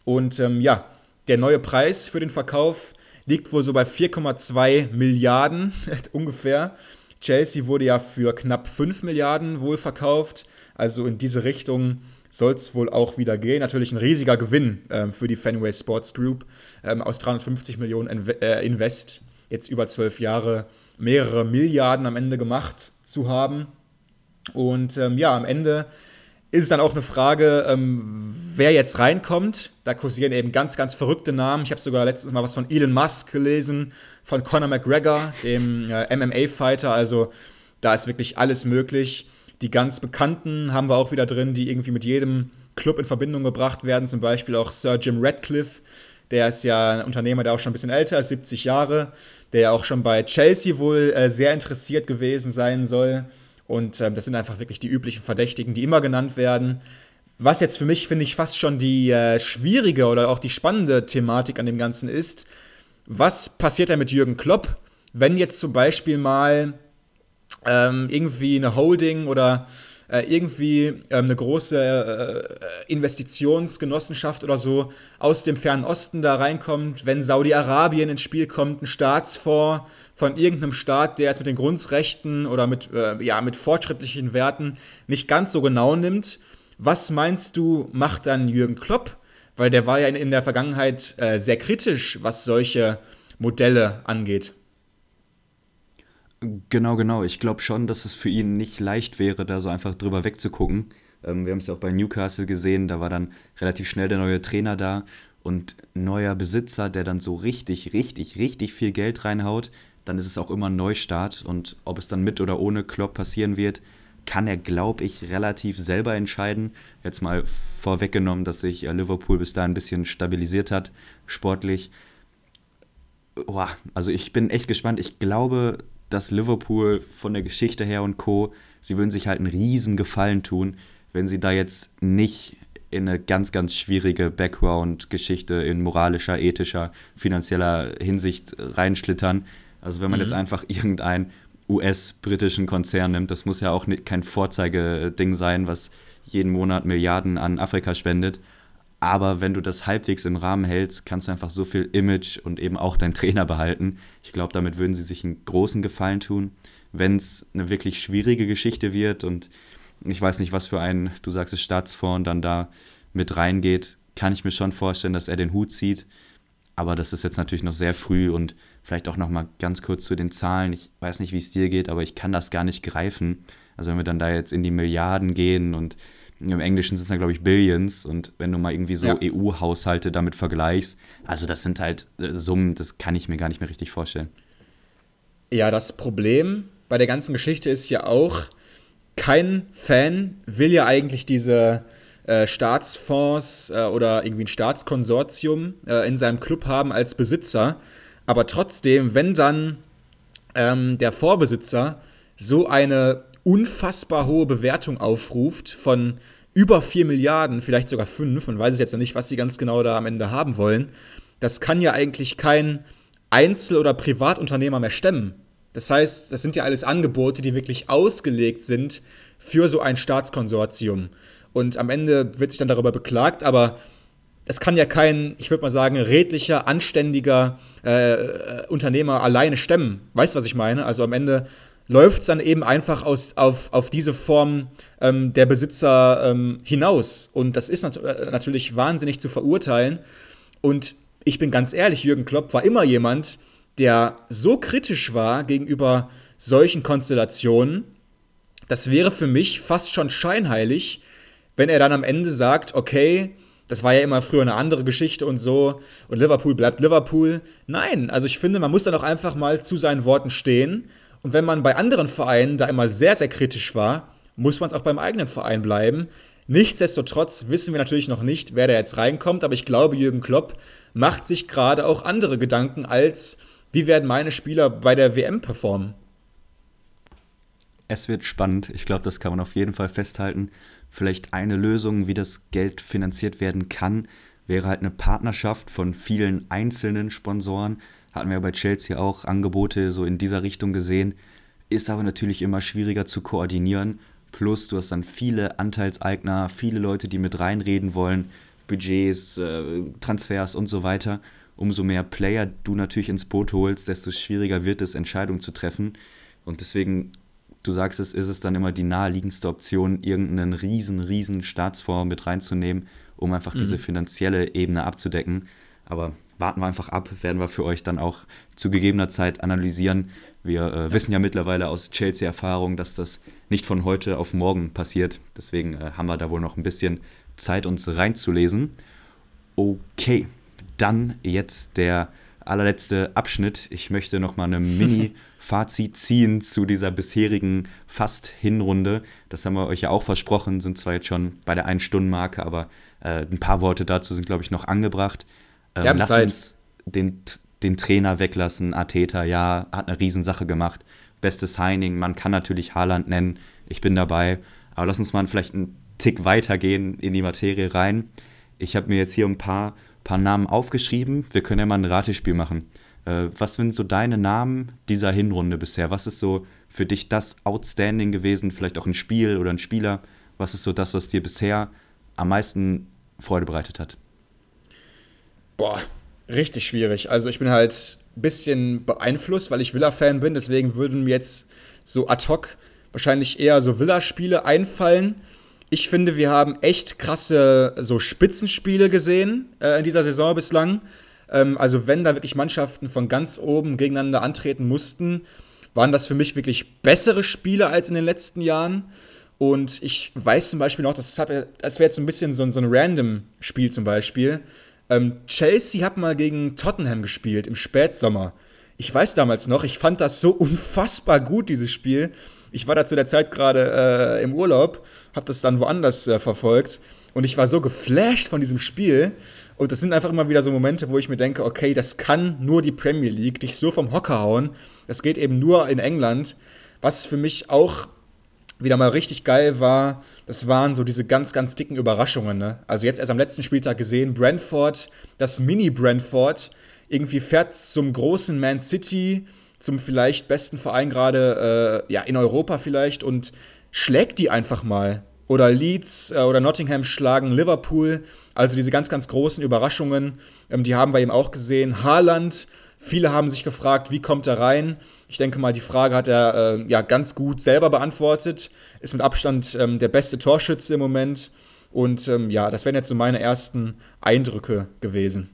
Und ähm, ja, der neue Preis für den Verkauf liegt wohl so bei 4,2 Milliarden [LAUGHS] ungefähr. Chelsea wurde ja für knapp 5 Milliarden wohl verkauft. Also in diese Richtung soll es wohl auch wieder gehen. Natürlich ein riesiger Gewinn ähm, für die Fenway Sports Group. Ähm, aus 350 Millionen äh, Invest jetzt über zwölf Jahre mehrere Milliarden am Ende gemacht zu haben. Und ähm, ja, am Ende ist es dann auch eine Frage, ähm, wer jetzt reinkommt. Da kursieren eben ganz, ganz verrückte Namen. Ich habe sogar letztes Mal was von Elon Musk gelesen, von Conor McGregor, dem äh, MMA-Fighter. Also da ist wirklich alles möglich. Die ganz Bekannten haben wir auch wieder drin, die irgendwie mit jedem Club in Verbindung gebracht werden. Zum Beispiel auch Sir Jim Radcliffe. Der ist ja ein Unternehmer, der auch schon ein bisschen älter ist, 70 Jahre, der ja auch schon bei Chelsea wohl äh, sehr interessiert gewesen sein soll. Und ähm, das sind einfach wirklich die üblichen Verdächtigen, die immer genannt werden. Was jetzt für mich, finde ich, fast schon die äh, schwierige oder auch die spannende Thematik an dem Ganzen ist, was passiert da mit Jürgen Klopp, wenn jetzt zum Beispiel mal ähm, irgendwie eine Holding oder äh, irgendwie ähm, eine große äh, Investitionsgenossenschaft oder so aus dem Fernen Osten da reinkommt, wenn Saudi-Arabien ins Spiel kommt, ein Staatsfonds von irgendeinem Staat, der jetzt mit den Grundrechten oder mit, äh, ja, mit fortschrittlichen Werten nicht ganz so genau nimmt. Was meinst du, macht dann Jürgen Klopp? Weil der war ja in, in der Vergangenheit äh, sehr kritisch, was solche Modelle angeht. Genau, genau. Ich glaube schon, dass es für ihn nicht leicht wäre, da so einfach drüber wegzugucken. Ähm, wir haben es ja auch bei Newcastle gesehen, da war dann relativ schnell der neue Trainer da und neuer Besitzer, der dann so richtig, richtig, richtig viel Geld reinhaut. Dann ist es auch immer ein Neustart und ob es dann mit oder ohne Klopp passieren wird, kann er, glaube ich, relativ selber entscheiden. Jetzt mal vorweggenommen, dass sich äh, Liverpool bis da ein bisschen stabilisiert hat, sportlich. Boah, also ich bin echt gespannt. Ich glaube, dass Liverpool von der Geschichte her und Co., sie würden sich halt einen riesen Gefallen tun, wenn sie da jetzt nicht in eine ganz, ganz schwierige Background-Geschichte in moralischer, ethischer, finanzieller Hinsicht reinschlittern. Also wenn man mhm. jetzt einfach irgendeinen US-britischen Konzern nimmt, das muss ja auch kein Vorzeigeding sein, was jeden Monat Milliarden an Afrika spendet. Aber wenn du das halbwegs im Rahmen hältst, kannst du einfach so viel Image und eben auch deinen Trainer behalten. Ich glaube, damit würden sie sich einen großen Gefallen tun. Wenn es eine wirklich schwierige Geschichte wird und ich weiß nicht, was für ein, du sagst es, Staatsfonds dann da mit reingeht, kann ich mir schon vorstellen, dass er den Hut zieht. Aber das ist jetzt natürlich noch sehr früh und vielleicht auch noch mal ganz kurz zu den Zahlen. Ich weiß nicht, wie es dir geht, aber ich kann das gar nicht greifen. Also wenn wir dann da jetzt in die Milliarden gehen und Im Englischen sind es dann, glaube ich, Billions. Und wenn du mal irgendwie so ja. EU-Haushalte damit vergleichst, also das sind halt äh, Summen, das kann ich mir gar nicht mehr richtig vorstellen. Ja, das Problem bei der ganzen Geschichte ist ja auch, kein Fan will ja eigentlich diese äh, Staatsfonds äh, oder irgendwie ein Staatskonsortium äh, in seinem Club haben als Besitzer. Aber trotzdem, wenn dann ähm, der Vorbesitzer so eine unfassbar hohe Bewertung aufruft von über 4 Milliarden, vielleicht sogar 5, man weiß es jetzt ja nicht, was sie ganz genau da am Ende haben wollen, das kann ja eigentlich kein Einzel- oder Privatunternehmer mehr stemmen. Das heißt, das sind ja alles Angebote, die wirklich ausgelegt sind für so ein Staatskonsortium. Und am Ende wird sich dann darüber beklagt, aber es kann ja kein, ich würde mal sagen, redlicher, anständiger äh, Unternehmer alleine stemmen. Weißt du, was ich meine? Also am Ende läuft es dann eben einfach aus, auf, auf diese Form ähm, der Besitzer ähm, hinaus. Und das ist nat äh, natürlich wahnsinnig zu verurteilen. Und ich bin ganz ehrlich, Jürgen Klopp war immer jemand, der so kritisch war gegenüber solchen Konstellationen, das wäre für mich fast schon scheinheilig, wenn er dann am Ende sagt, okay, das war ja immer früher eine andere Geschichte und so, und Liverpool bleibt Liverpool. Nein, also ich finde, man muss dann auch einfach mal zu seinen Worten stehen. Und wenn man bei anderen Vereinen da immer sehr, sehr kritisch war, muss man es auch beim eigenen Verein bleiben. Nichtsdestotrotz wissen wir natürlich noch nicht, wer da jetzt reinkommt, aber ich glaube, Jürgen Klopp macht sich gerade auch andere Gedanken als, wie werden meine Spieler bei der WM performen. Es wird spannend. Ich glaube, das kann man auf jeden Fall festhalten. Vielleicht eine Lösung, wie das Geld finanziert werden kann, wäre halt eine Partnerschaft von vielen einzelnen Sponsoren. Hatten wir bei Chelsea auch Angebote so in dieser Richtung gesehen. Ist aber natürlich immer schwieriger zu koordinieren. Plus, du hast dann viele Anteilseigner, viele Leute, die mit reinreden wollen, Budgets, äh, Transfers und so weiter. Umso mehr Player du natürlich ins Boot holst, desto schwieriger wird es, Entscheidungen zu treffen. Und deswegen du sagst es, ist es dann immer die naheliegendste Option, irgendeinen riesen, riesen Staatsfonds mit reinzunehmen, um einfach mhm. diese finanzielle Ebene abzudecken. Aber warten wir einfach ab, werden wir für euch dann auch zu gegebener Zeit analysieren. Wir äh, wissen ja mittlerweile aus Chelsea-Erfahrung, dass das nicht von heute auf morgen passiert. Deswegen äh, haben wir da wohl noch ein bisschen Zeit, uns reinzulesen. Okay, dann jetzt der allerletzte Abschnitt. Ich möchte noch mal eine [LAUGHS] Mini-Fazit ziehen zu dieser bisherigen Fast-Hinrunde. Das haben wir euch ja auch versprochen, sind zwar jetzt schon bei der Ein-Stunden-Marke, aber äh, ein paar Worte dazu sind, glaube ich, noch angebracht. Ähm, lass Zeit. uns den, den Trainer weglassen. Arteta, ja, hat eine Riesensache gemacht. Bestes Signing, man kann natürlich Haaland nennen. Ich bin dabei. Aber lass uns mal vielleicht einen Tick weitergehen in die Materie rein. Ich habe mir jetzt hier ein paar paar Namen aufgeschrieben. Wir können ja mal ein Ratespiel machen. Äh, was sind so deine Namen dieser Hinrunde bisher? Was ist so für dich das Outstanding gewesen? Vielleicht auch ein Spiel oder ein Spieler? Was ist so das, was dir bisher am meisten Freude bereitet hat? Boah, richtig schwierig. Also ich bin halt ein bisschen beeinflusst, weil ich Villa-Fan bin. Deswegen würden mir jetzt so ad hoc wahrscheinlich eher so Villa-Spiele einfallen ich finde, wir haben echt krasse so Spitzenspiele gesehen äh, in dieser Saison bislang. Ähm, also wenn da wirklich Mannschaften von ganz oben gegeneinander antreten mussten, waren das für mich wirklich bessere Spiele als in den letzten Jahren. Und ich weiß zum Beispiel noch, das, das wäre jetzt so ein bisschen so, so ein Random-Spiel zum Beispiel. Ähm, Chelsea hat mal gegen Tottenham gespielt im Spätsommer. Ich weiß damals noch, ich fand das so [LAUGHS] unfassbar gut, dieses Spiel. Ich war da zu der Zeit gerade äh, im Urlaub, habe das dann woanders äh, verfolgt und ich war so geflasht von diesem Spiel. Und das sind einfach immer wieder so Momente, wo ich mir denke, okay, das kann nur die Premier League, dich so vom Hocker hauen. Das geht eben nur in England. Was für mich auch wieder mal richtig geil war, das waren so diese ganz, ganz dicken Überraschungen. Ne? Also jetzt erst am letzten Spieltag gesehen, Brentford, das Mini-Brentford, irgendwie fährt zum großen Man City, zum vielleicht besten Verein gerade äh, ja, in Europa vielleicht und schlägt die einfach mal. Oder Leeds äh, oder Nottingham schlagen Liverpool. Also diese ganz, ganz großen Überraschungen, ähm, die haben wir eben auch gesehen. Haaland, viele haben sich gefragt, wie kommt er rein? Ich denke mal, die Frage hat er äh, ja ganz gut selber beantwortet. Ist mit Abstand ähm, der beste Torschütze im Moment. Und ähm, ja, das wären jetzt so meine ersten Eindrücke gewesen.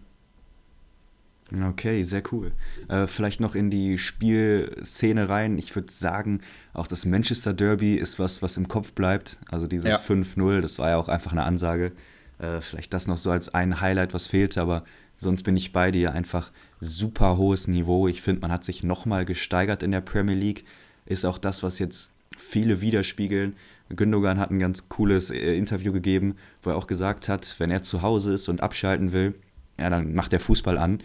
Okay, sehr cool. Äh, vielleicht noch in die Spielszene rein. Ich würde sagen, auch das Manchester Derby ist was, was im Kopf bleibt. Also dieses ja. 5-0, das war ja auch einfach eine Ansage. Äh, vielleicht das noch so als ein Highlight, was fehlte, aber sonst bin ich bei dir. Einfach super hohes Niveau. Ich finde, man hat sich nochmal gesteigert in der Premier League. Ist auch das, was jetzt viele widerspiegeln. Gündogan hat ein ganz cooles äh, Interview gegeben, wo er auch gesagt hat, wenn er zu Hause ist und abschalten will, ja, dann macht er Fußball an.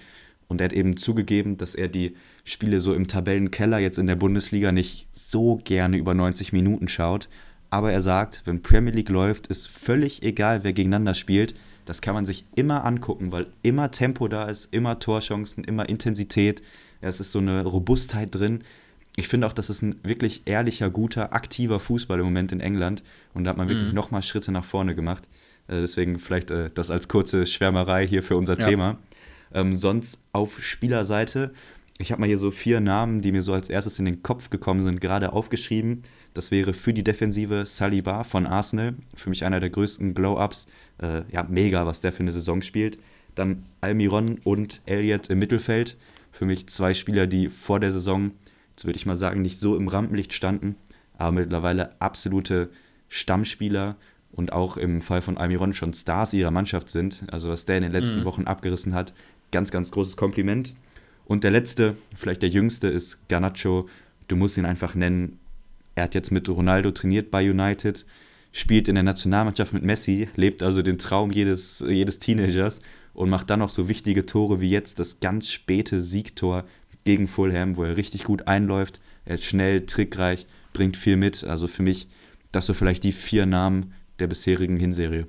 Und er hat eben zugegeben, dass er die Spiele so im Tabellenkeller jetzt in der Bundesliga nicht so gerne über 90 Minuten schaut. Aber er sagt, wenn Premier League läuft, ist völlig egal, wer gegeneinander spielt. Das kann man sich immer angucken, weil immer Tempo da ist, immer Torchancen, immer Intensität. Es ist so eine Robustheit drin. Ich finde auch, das ist ein wirklich ehrlicher, guter, aktiver Fußball im Moment in England. Und da hat man wirklich mhm. nochmal Schritte nach vorne gemacht. Äh, deswegen vielleicht äh, das als kurze Schwärmerei hier für unser ja. Thema. Ähm, sonst auf Spielerseite, ich habe mal hier so vier Namen, die mir so als erstes in den Kopf gekommen sind, gerade aufgeschrieben. Das wäre für die Defensive Saliba von Arsenal, für mich einer der größten Glow-Ups. Äh, ja, mega, was der für eine Saison spielt. Dann Almiron und Elliott im Mittelfeld. Für mich zwei Spieler, die vor der Saison, jetzt würde ich mal sagen, nicht so im Rampenlicht standen, aber mittlerweile absolute Stammspieler und auch im Fall von Almiron schon Stars ihrer Mannschaft sind. Also was der in den letzten mhm. Wochen abgerissen hat, ganz, ganz großes Kompliment. Und der letzte, vielleicht der jüngste, ist Garnacho. Du musst ihn einfach nennen. Er hat jetzt mit Ronaldo trainiert bei United, spielt in der Nationalmannschaft mit Messi, lebt also den Traum jedes, jedes Teenagers und macht dann noch so wichtige Tore wie jetzt das ganz späte Siegtor gegen Fulham, wo er richtig gut einläuft. Er ist schnell, trickreich, bringt viel mit. Also für mich, das so vielleicht die vier Namen der bisherigen Hinserie.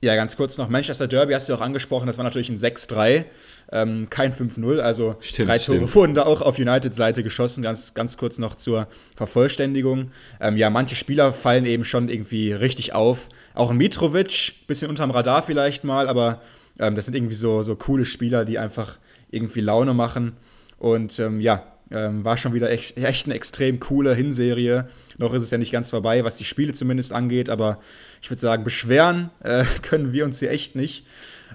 Ja, ganz kurz noch, Manchester Derby hast du auch angesprochen, das war natürlich ein 6-3, ähm, kein 5-0, also stimmt, drei Tore stimmt. wurden da auch auf United-Seite geschossen, ganz, ganz kurz noch zur Vervollständigung. Ähm, ja, manche Spieler fallen eben schon irgendwie richtig auf, auch ein Mitrovic, bisschen unterm Radar vielleicht mal, aber ähm, das sind irgendwie so, so coole Spieler, die einfach irgendwie Laune machen. Und ähm, ja, ähm, war schon wieder echt, echt eine extrem coole Hinserie. Noch ist es ja nicht ganz vorbei, was die Spiele zumindest angeht, aber ich würde sagen, beschweren äh, [LAUGHS] können wir uns hier echt nicht.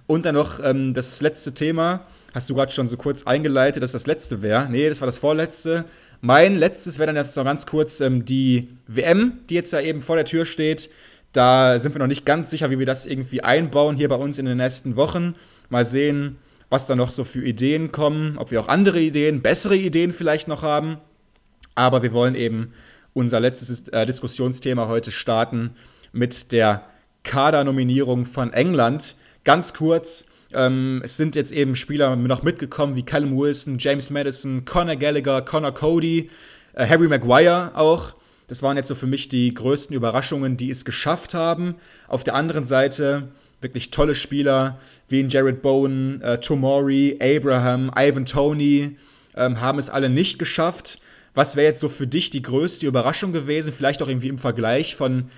Und dann noch ähm, das letzte Thema, hast du gerade schon so kurz eingeleitet, dass das letzte wäre. Nee, das war das vorletzte. Mein letztes wäre dann jetzt noch ganz kurz ähm, die WM, die jetzt ja eben vor der Tür steht. Da sind wir noch nicht ganz sicher, wie wir das irgendwie einbauen hier bei uns in den nächsten Wochen. Mal sehen, was da noch so für Ideen kommen, ob wir auch andere Ideen, bessere Ideen vielleicht noch haben. Aber wir wollen eben unser letztes äh, Diskussionsthema heute starten mit der Kadernominierung von England. Ganz kurz, ähm, es sind jetzt eben Spieler noch mitgekommen wie Callum Wilson, James Madison, Conor Gallagher, Conor Cody, äh, Harry Maguire auch. Das waren jetzt so für mich die größten Überraschungen, die es geschafft haben. Auf der anderen Seite wirklich tolle Spieler wie in Jared Bowen, äh, Tomori, Abraham, Ivan Tony ähm, haben es alle nicht geschafft. Was wäre jetzt so für dich die größte Überraschung gewesen? Vielleicht auch irgendwie im Vergleich von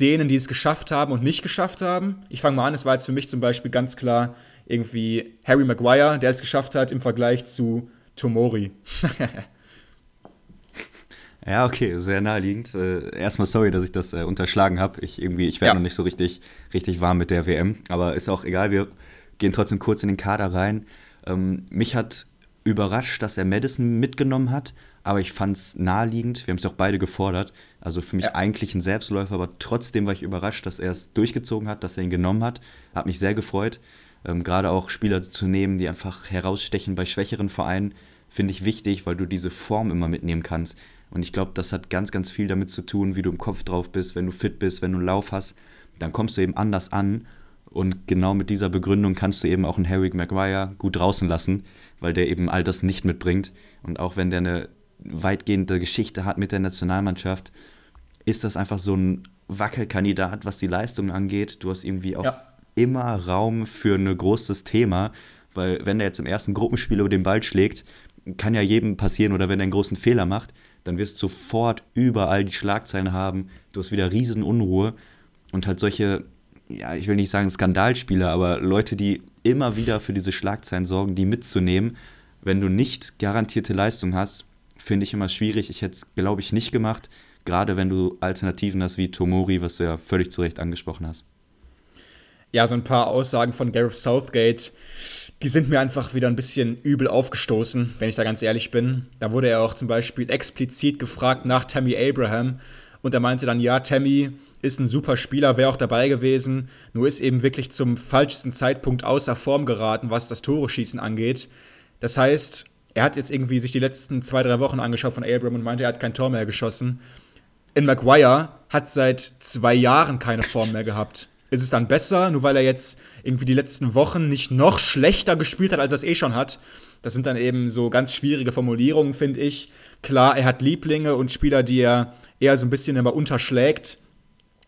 denen, die es geschafft haben und nicht geschafft haben. Ich fange mal an, es war jetzt für mich zum Beispiel ganz klar irgendwie Harry Maguire, der es geschafft hat im Vergleich zu Tomori. [LAUGHS] Ja, okay, sehr naheliegend. Äh, erstmal sorry, dass ich das äh, unterschlagen habe. Ich irgendwie, ich werde ja. noch nicht so richtig, richtig warm mit der WM, aber ist auch egal. Wir gehen trotzdem kurz in den Kader rein. Ähm, mich hat überrascht, dass er Madison mitgenommen hat, aber ich fand es naheliegend. Wir haben es auch beide gefordert. Also für mich ja. eigentlich ein Selbstläufer, aber trotzdem war ich überrascht, dass er es durchgezogen hat, dass er ihn genommen hat. Hat mich sehr gefreut. Ähm, Gerade auch Spieler zu nehmen, die einfach herausstechen bei schwächeren Vereinen, finde ich wichtig, weil du diese Form immer mitnehmen kannst. Und ich glaube, das hat ganz, ganz viel damit zu tun, wie du im Kopf drauf bist, wenn du fit bist, wenn du einen Lauf hast, dann kommst du eben anders an. Und genau mit dieser Begründung kannst du eben auch einen Harry Maguire gut draußen lassen, weil der eben all das nicht mitbringt. Und auch wenn der eine weitgehende Geschichte hat mit der Nationalmannschaft, ist das einfach so ein Wackelkandidat, was die Leistung angeht. Du hast irgendwie auch ja. immer Raum für ein großes Thema, weil wenn der jetzt im ersten Gruppenspiel über den Ball schlägt, kann ja jedem passieren oder wenn er einen großen Fehler macht, dann wirst du sofort überall die Schlagzeilen haben. Du hast wieder riesen Unruhe und halt solche, ja, ich will nicht sagen Skandalspieler, aber Leute, die immer wieder für diese Schlagzeilen sorgen, die mitzunehmen. Wenn du nicht garantierte Leistung hast, finde ich immer schwierig. Ich hätte es, glaube ich, nicht gemacht, gerade wenn du Alternativen hast wie Tomori, was du ja völlig zu Recht angesprochen hast. Ja, so ein paar Aussagen von Gareth Southgate die sind mir einfach wieder ein bisschen übel aufgestoßen, wenn ich da ganz ehrlich bin. Da wurde er auch zum Beispiel explizit gefragt nach Tammy Abraham und er meinte dann, ja, Tammy ist ein super Spieler, wäre auch dabei gewesen, nur ist eben wirklich zum falschesten Zeitpunkt außer Form geraten, was das Tore-Schießen angeht. Das heißt, er hat jetzt irgendwie sich die letzten zwei, drei Wochen angeschaut von Abraham und meinte, er hat kein Tor mehr geschossen. In Maguire hat seit zwei Jahren keine Form mehr gehabt. Ist es dann besser, nur weil er jetzt irgendwie die letzten Wochen nicht noch schlechter gespielt hat, als er es eh schon hat? Das sind dann eben so ganz schwierige Formulierungen, finde ich. Klar, er hat Lieblinge und Spieler, die er eher so ein bisschen immer unterschlägt.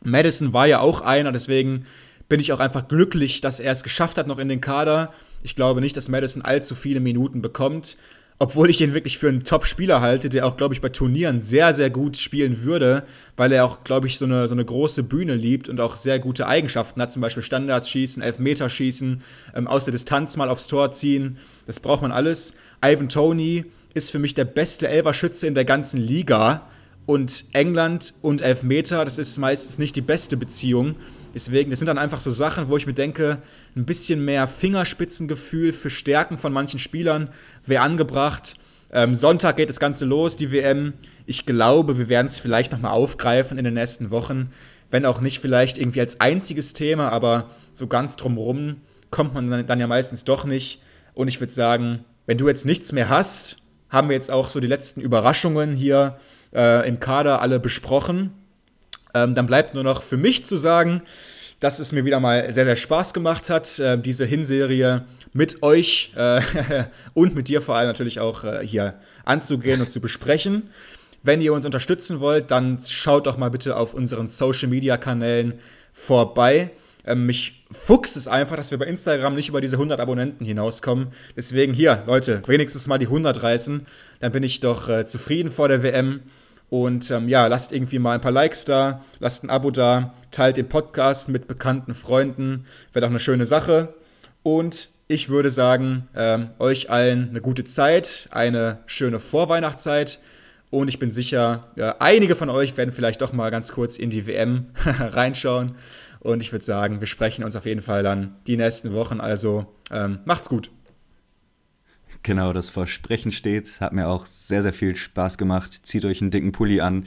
Madison war ja auch einer, deswegen bin ich auch einfach glücklich, dass er es geschafft hat noch in den Kader. Ich glaube nicht, dass Madison allzu viele Minuten bekommt obwohl ich ihn wirklich für einen Top-Spieler halte, der auch, glaube ich, bei Turnieren sehr, sehr gut spielen würde, weil er auch, glaube ich, so eine, so eine große Bühne liebt und auch sehr gute Eigenschaften hat, zum Beispiel Standards schießen, Elfmeterschießen, ähm, aus der Distanz mal aufs Tor ziehen. Das braucht man alles. Ivan Tony ist für mich der beste Elverschütze in der ganzen Liga. Und England und Elfmeter, das ist meistens nicht die beste Beziehung. Deswegen, das sind dann einfach so Sachen, wo ich mir denke, ein bisschen mehr Fingerspitzengefühl für Stärken von manchen Spielern wäre angebracht. Ähm, Sonntag geht das Ganze los, die WM. Ich glaube, wir werden es vielleicht nochmal aufgreifen in den nächsten Wochen. Wenn auch nicht vielleicht irgendwie als einziges Thema, aber so ganz drumherum kommt man dann, dann ja meistens doch nicht. Und ich würde sagen, wenn du jetzt nichts mehr hast, haben wir jetzt auch so die letzten Überraschungen hier äh, im Kader alle besprochen. Ähm, dann bleibt nur noch für mich zu sagen, dass es mir wieder mal sehr, sehr Spaß gemacht hat, äh, diese Hinserie mit euch äh, [LAUGHS] und mit dir vor allem natürlich auch äh, hier anzugehen und zu besprechen. Wenn ihr uns unterstützen wollt, dann schaut doch mal bitte auf unseren Social Media Kanälen vorbei. Ähm, mich fuchst es einfach, dass wir bei Instagram nicht über diese 100 Abonnenten hinauskommen. Deswegen hier, Leute, wenigstens mal die 100 reißen. Dann bin ich doch äh, zufrieden vor der WM. Und ähm, ja, lasst irgendwie mal ein paar Likes da, lasst ein Abo da, teilt den Podcast mit bekannten Freunden. Wäre doch eine schöne Sache. Und ich würde sagen, ähm, euch allen eine gute Zeit, eine schöne Vorweihnachtszeit. Und ich bin sicher, ja, einige von euch werden vielleicht doch mal ganz kurz in die WM [LAUGHS] reinschauen. Und ich würde sagen, wir sprechen uns auf jeden Fall dann die nächsten Wochen. Also ähm, macht's gut. Genau, das Versprechen steht. Hat mir auch sehr, sehr viel Spaß gemacht. Zieht euch einen dicken Pulli an,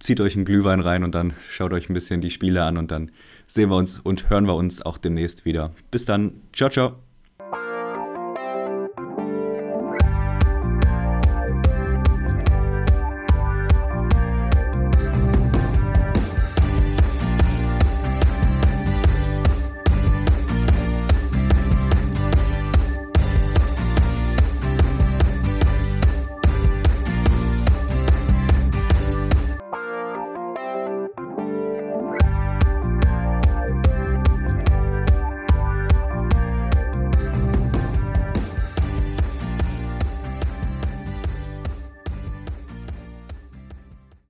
zieht euch einen Glühwein rein und dann schaut euch ein bisschen die Spiele an und dann sehen wir uns und hören wir uns auch demnächst wieder. Bis dann. Ciao, ciao.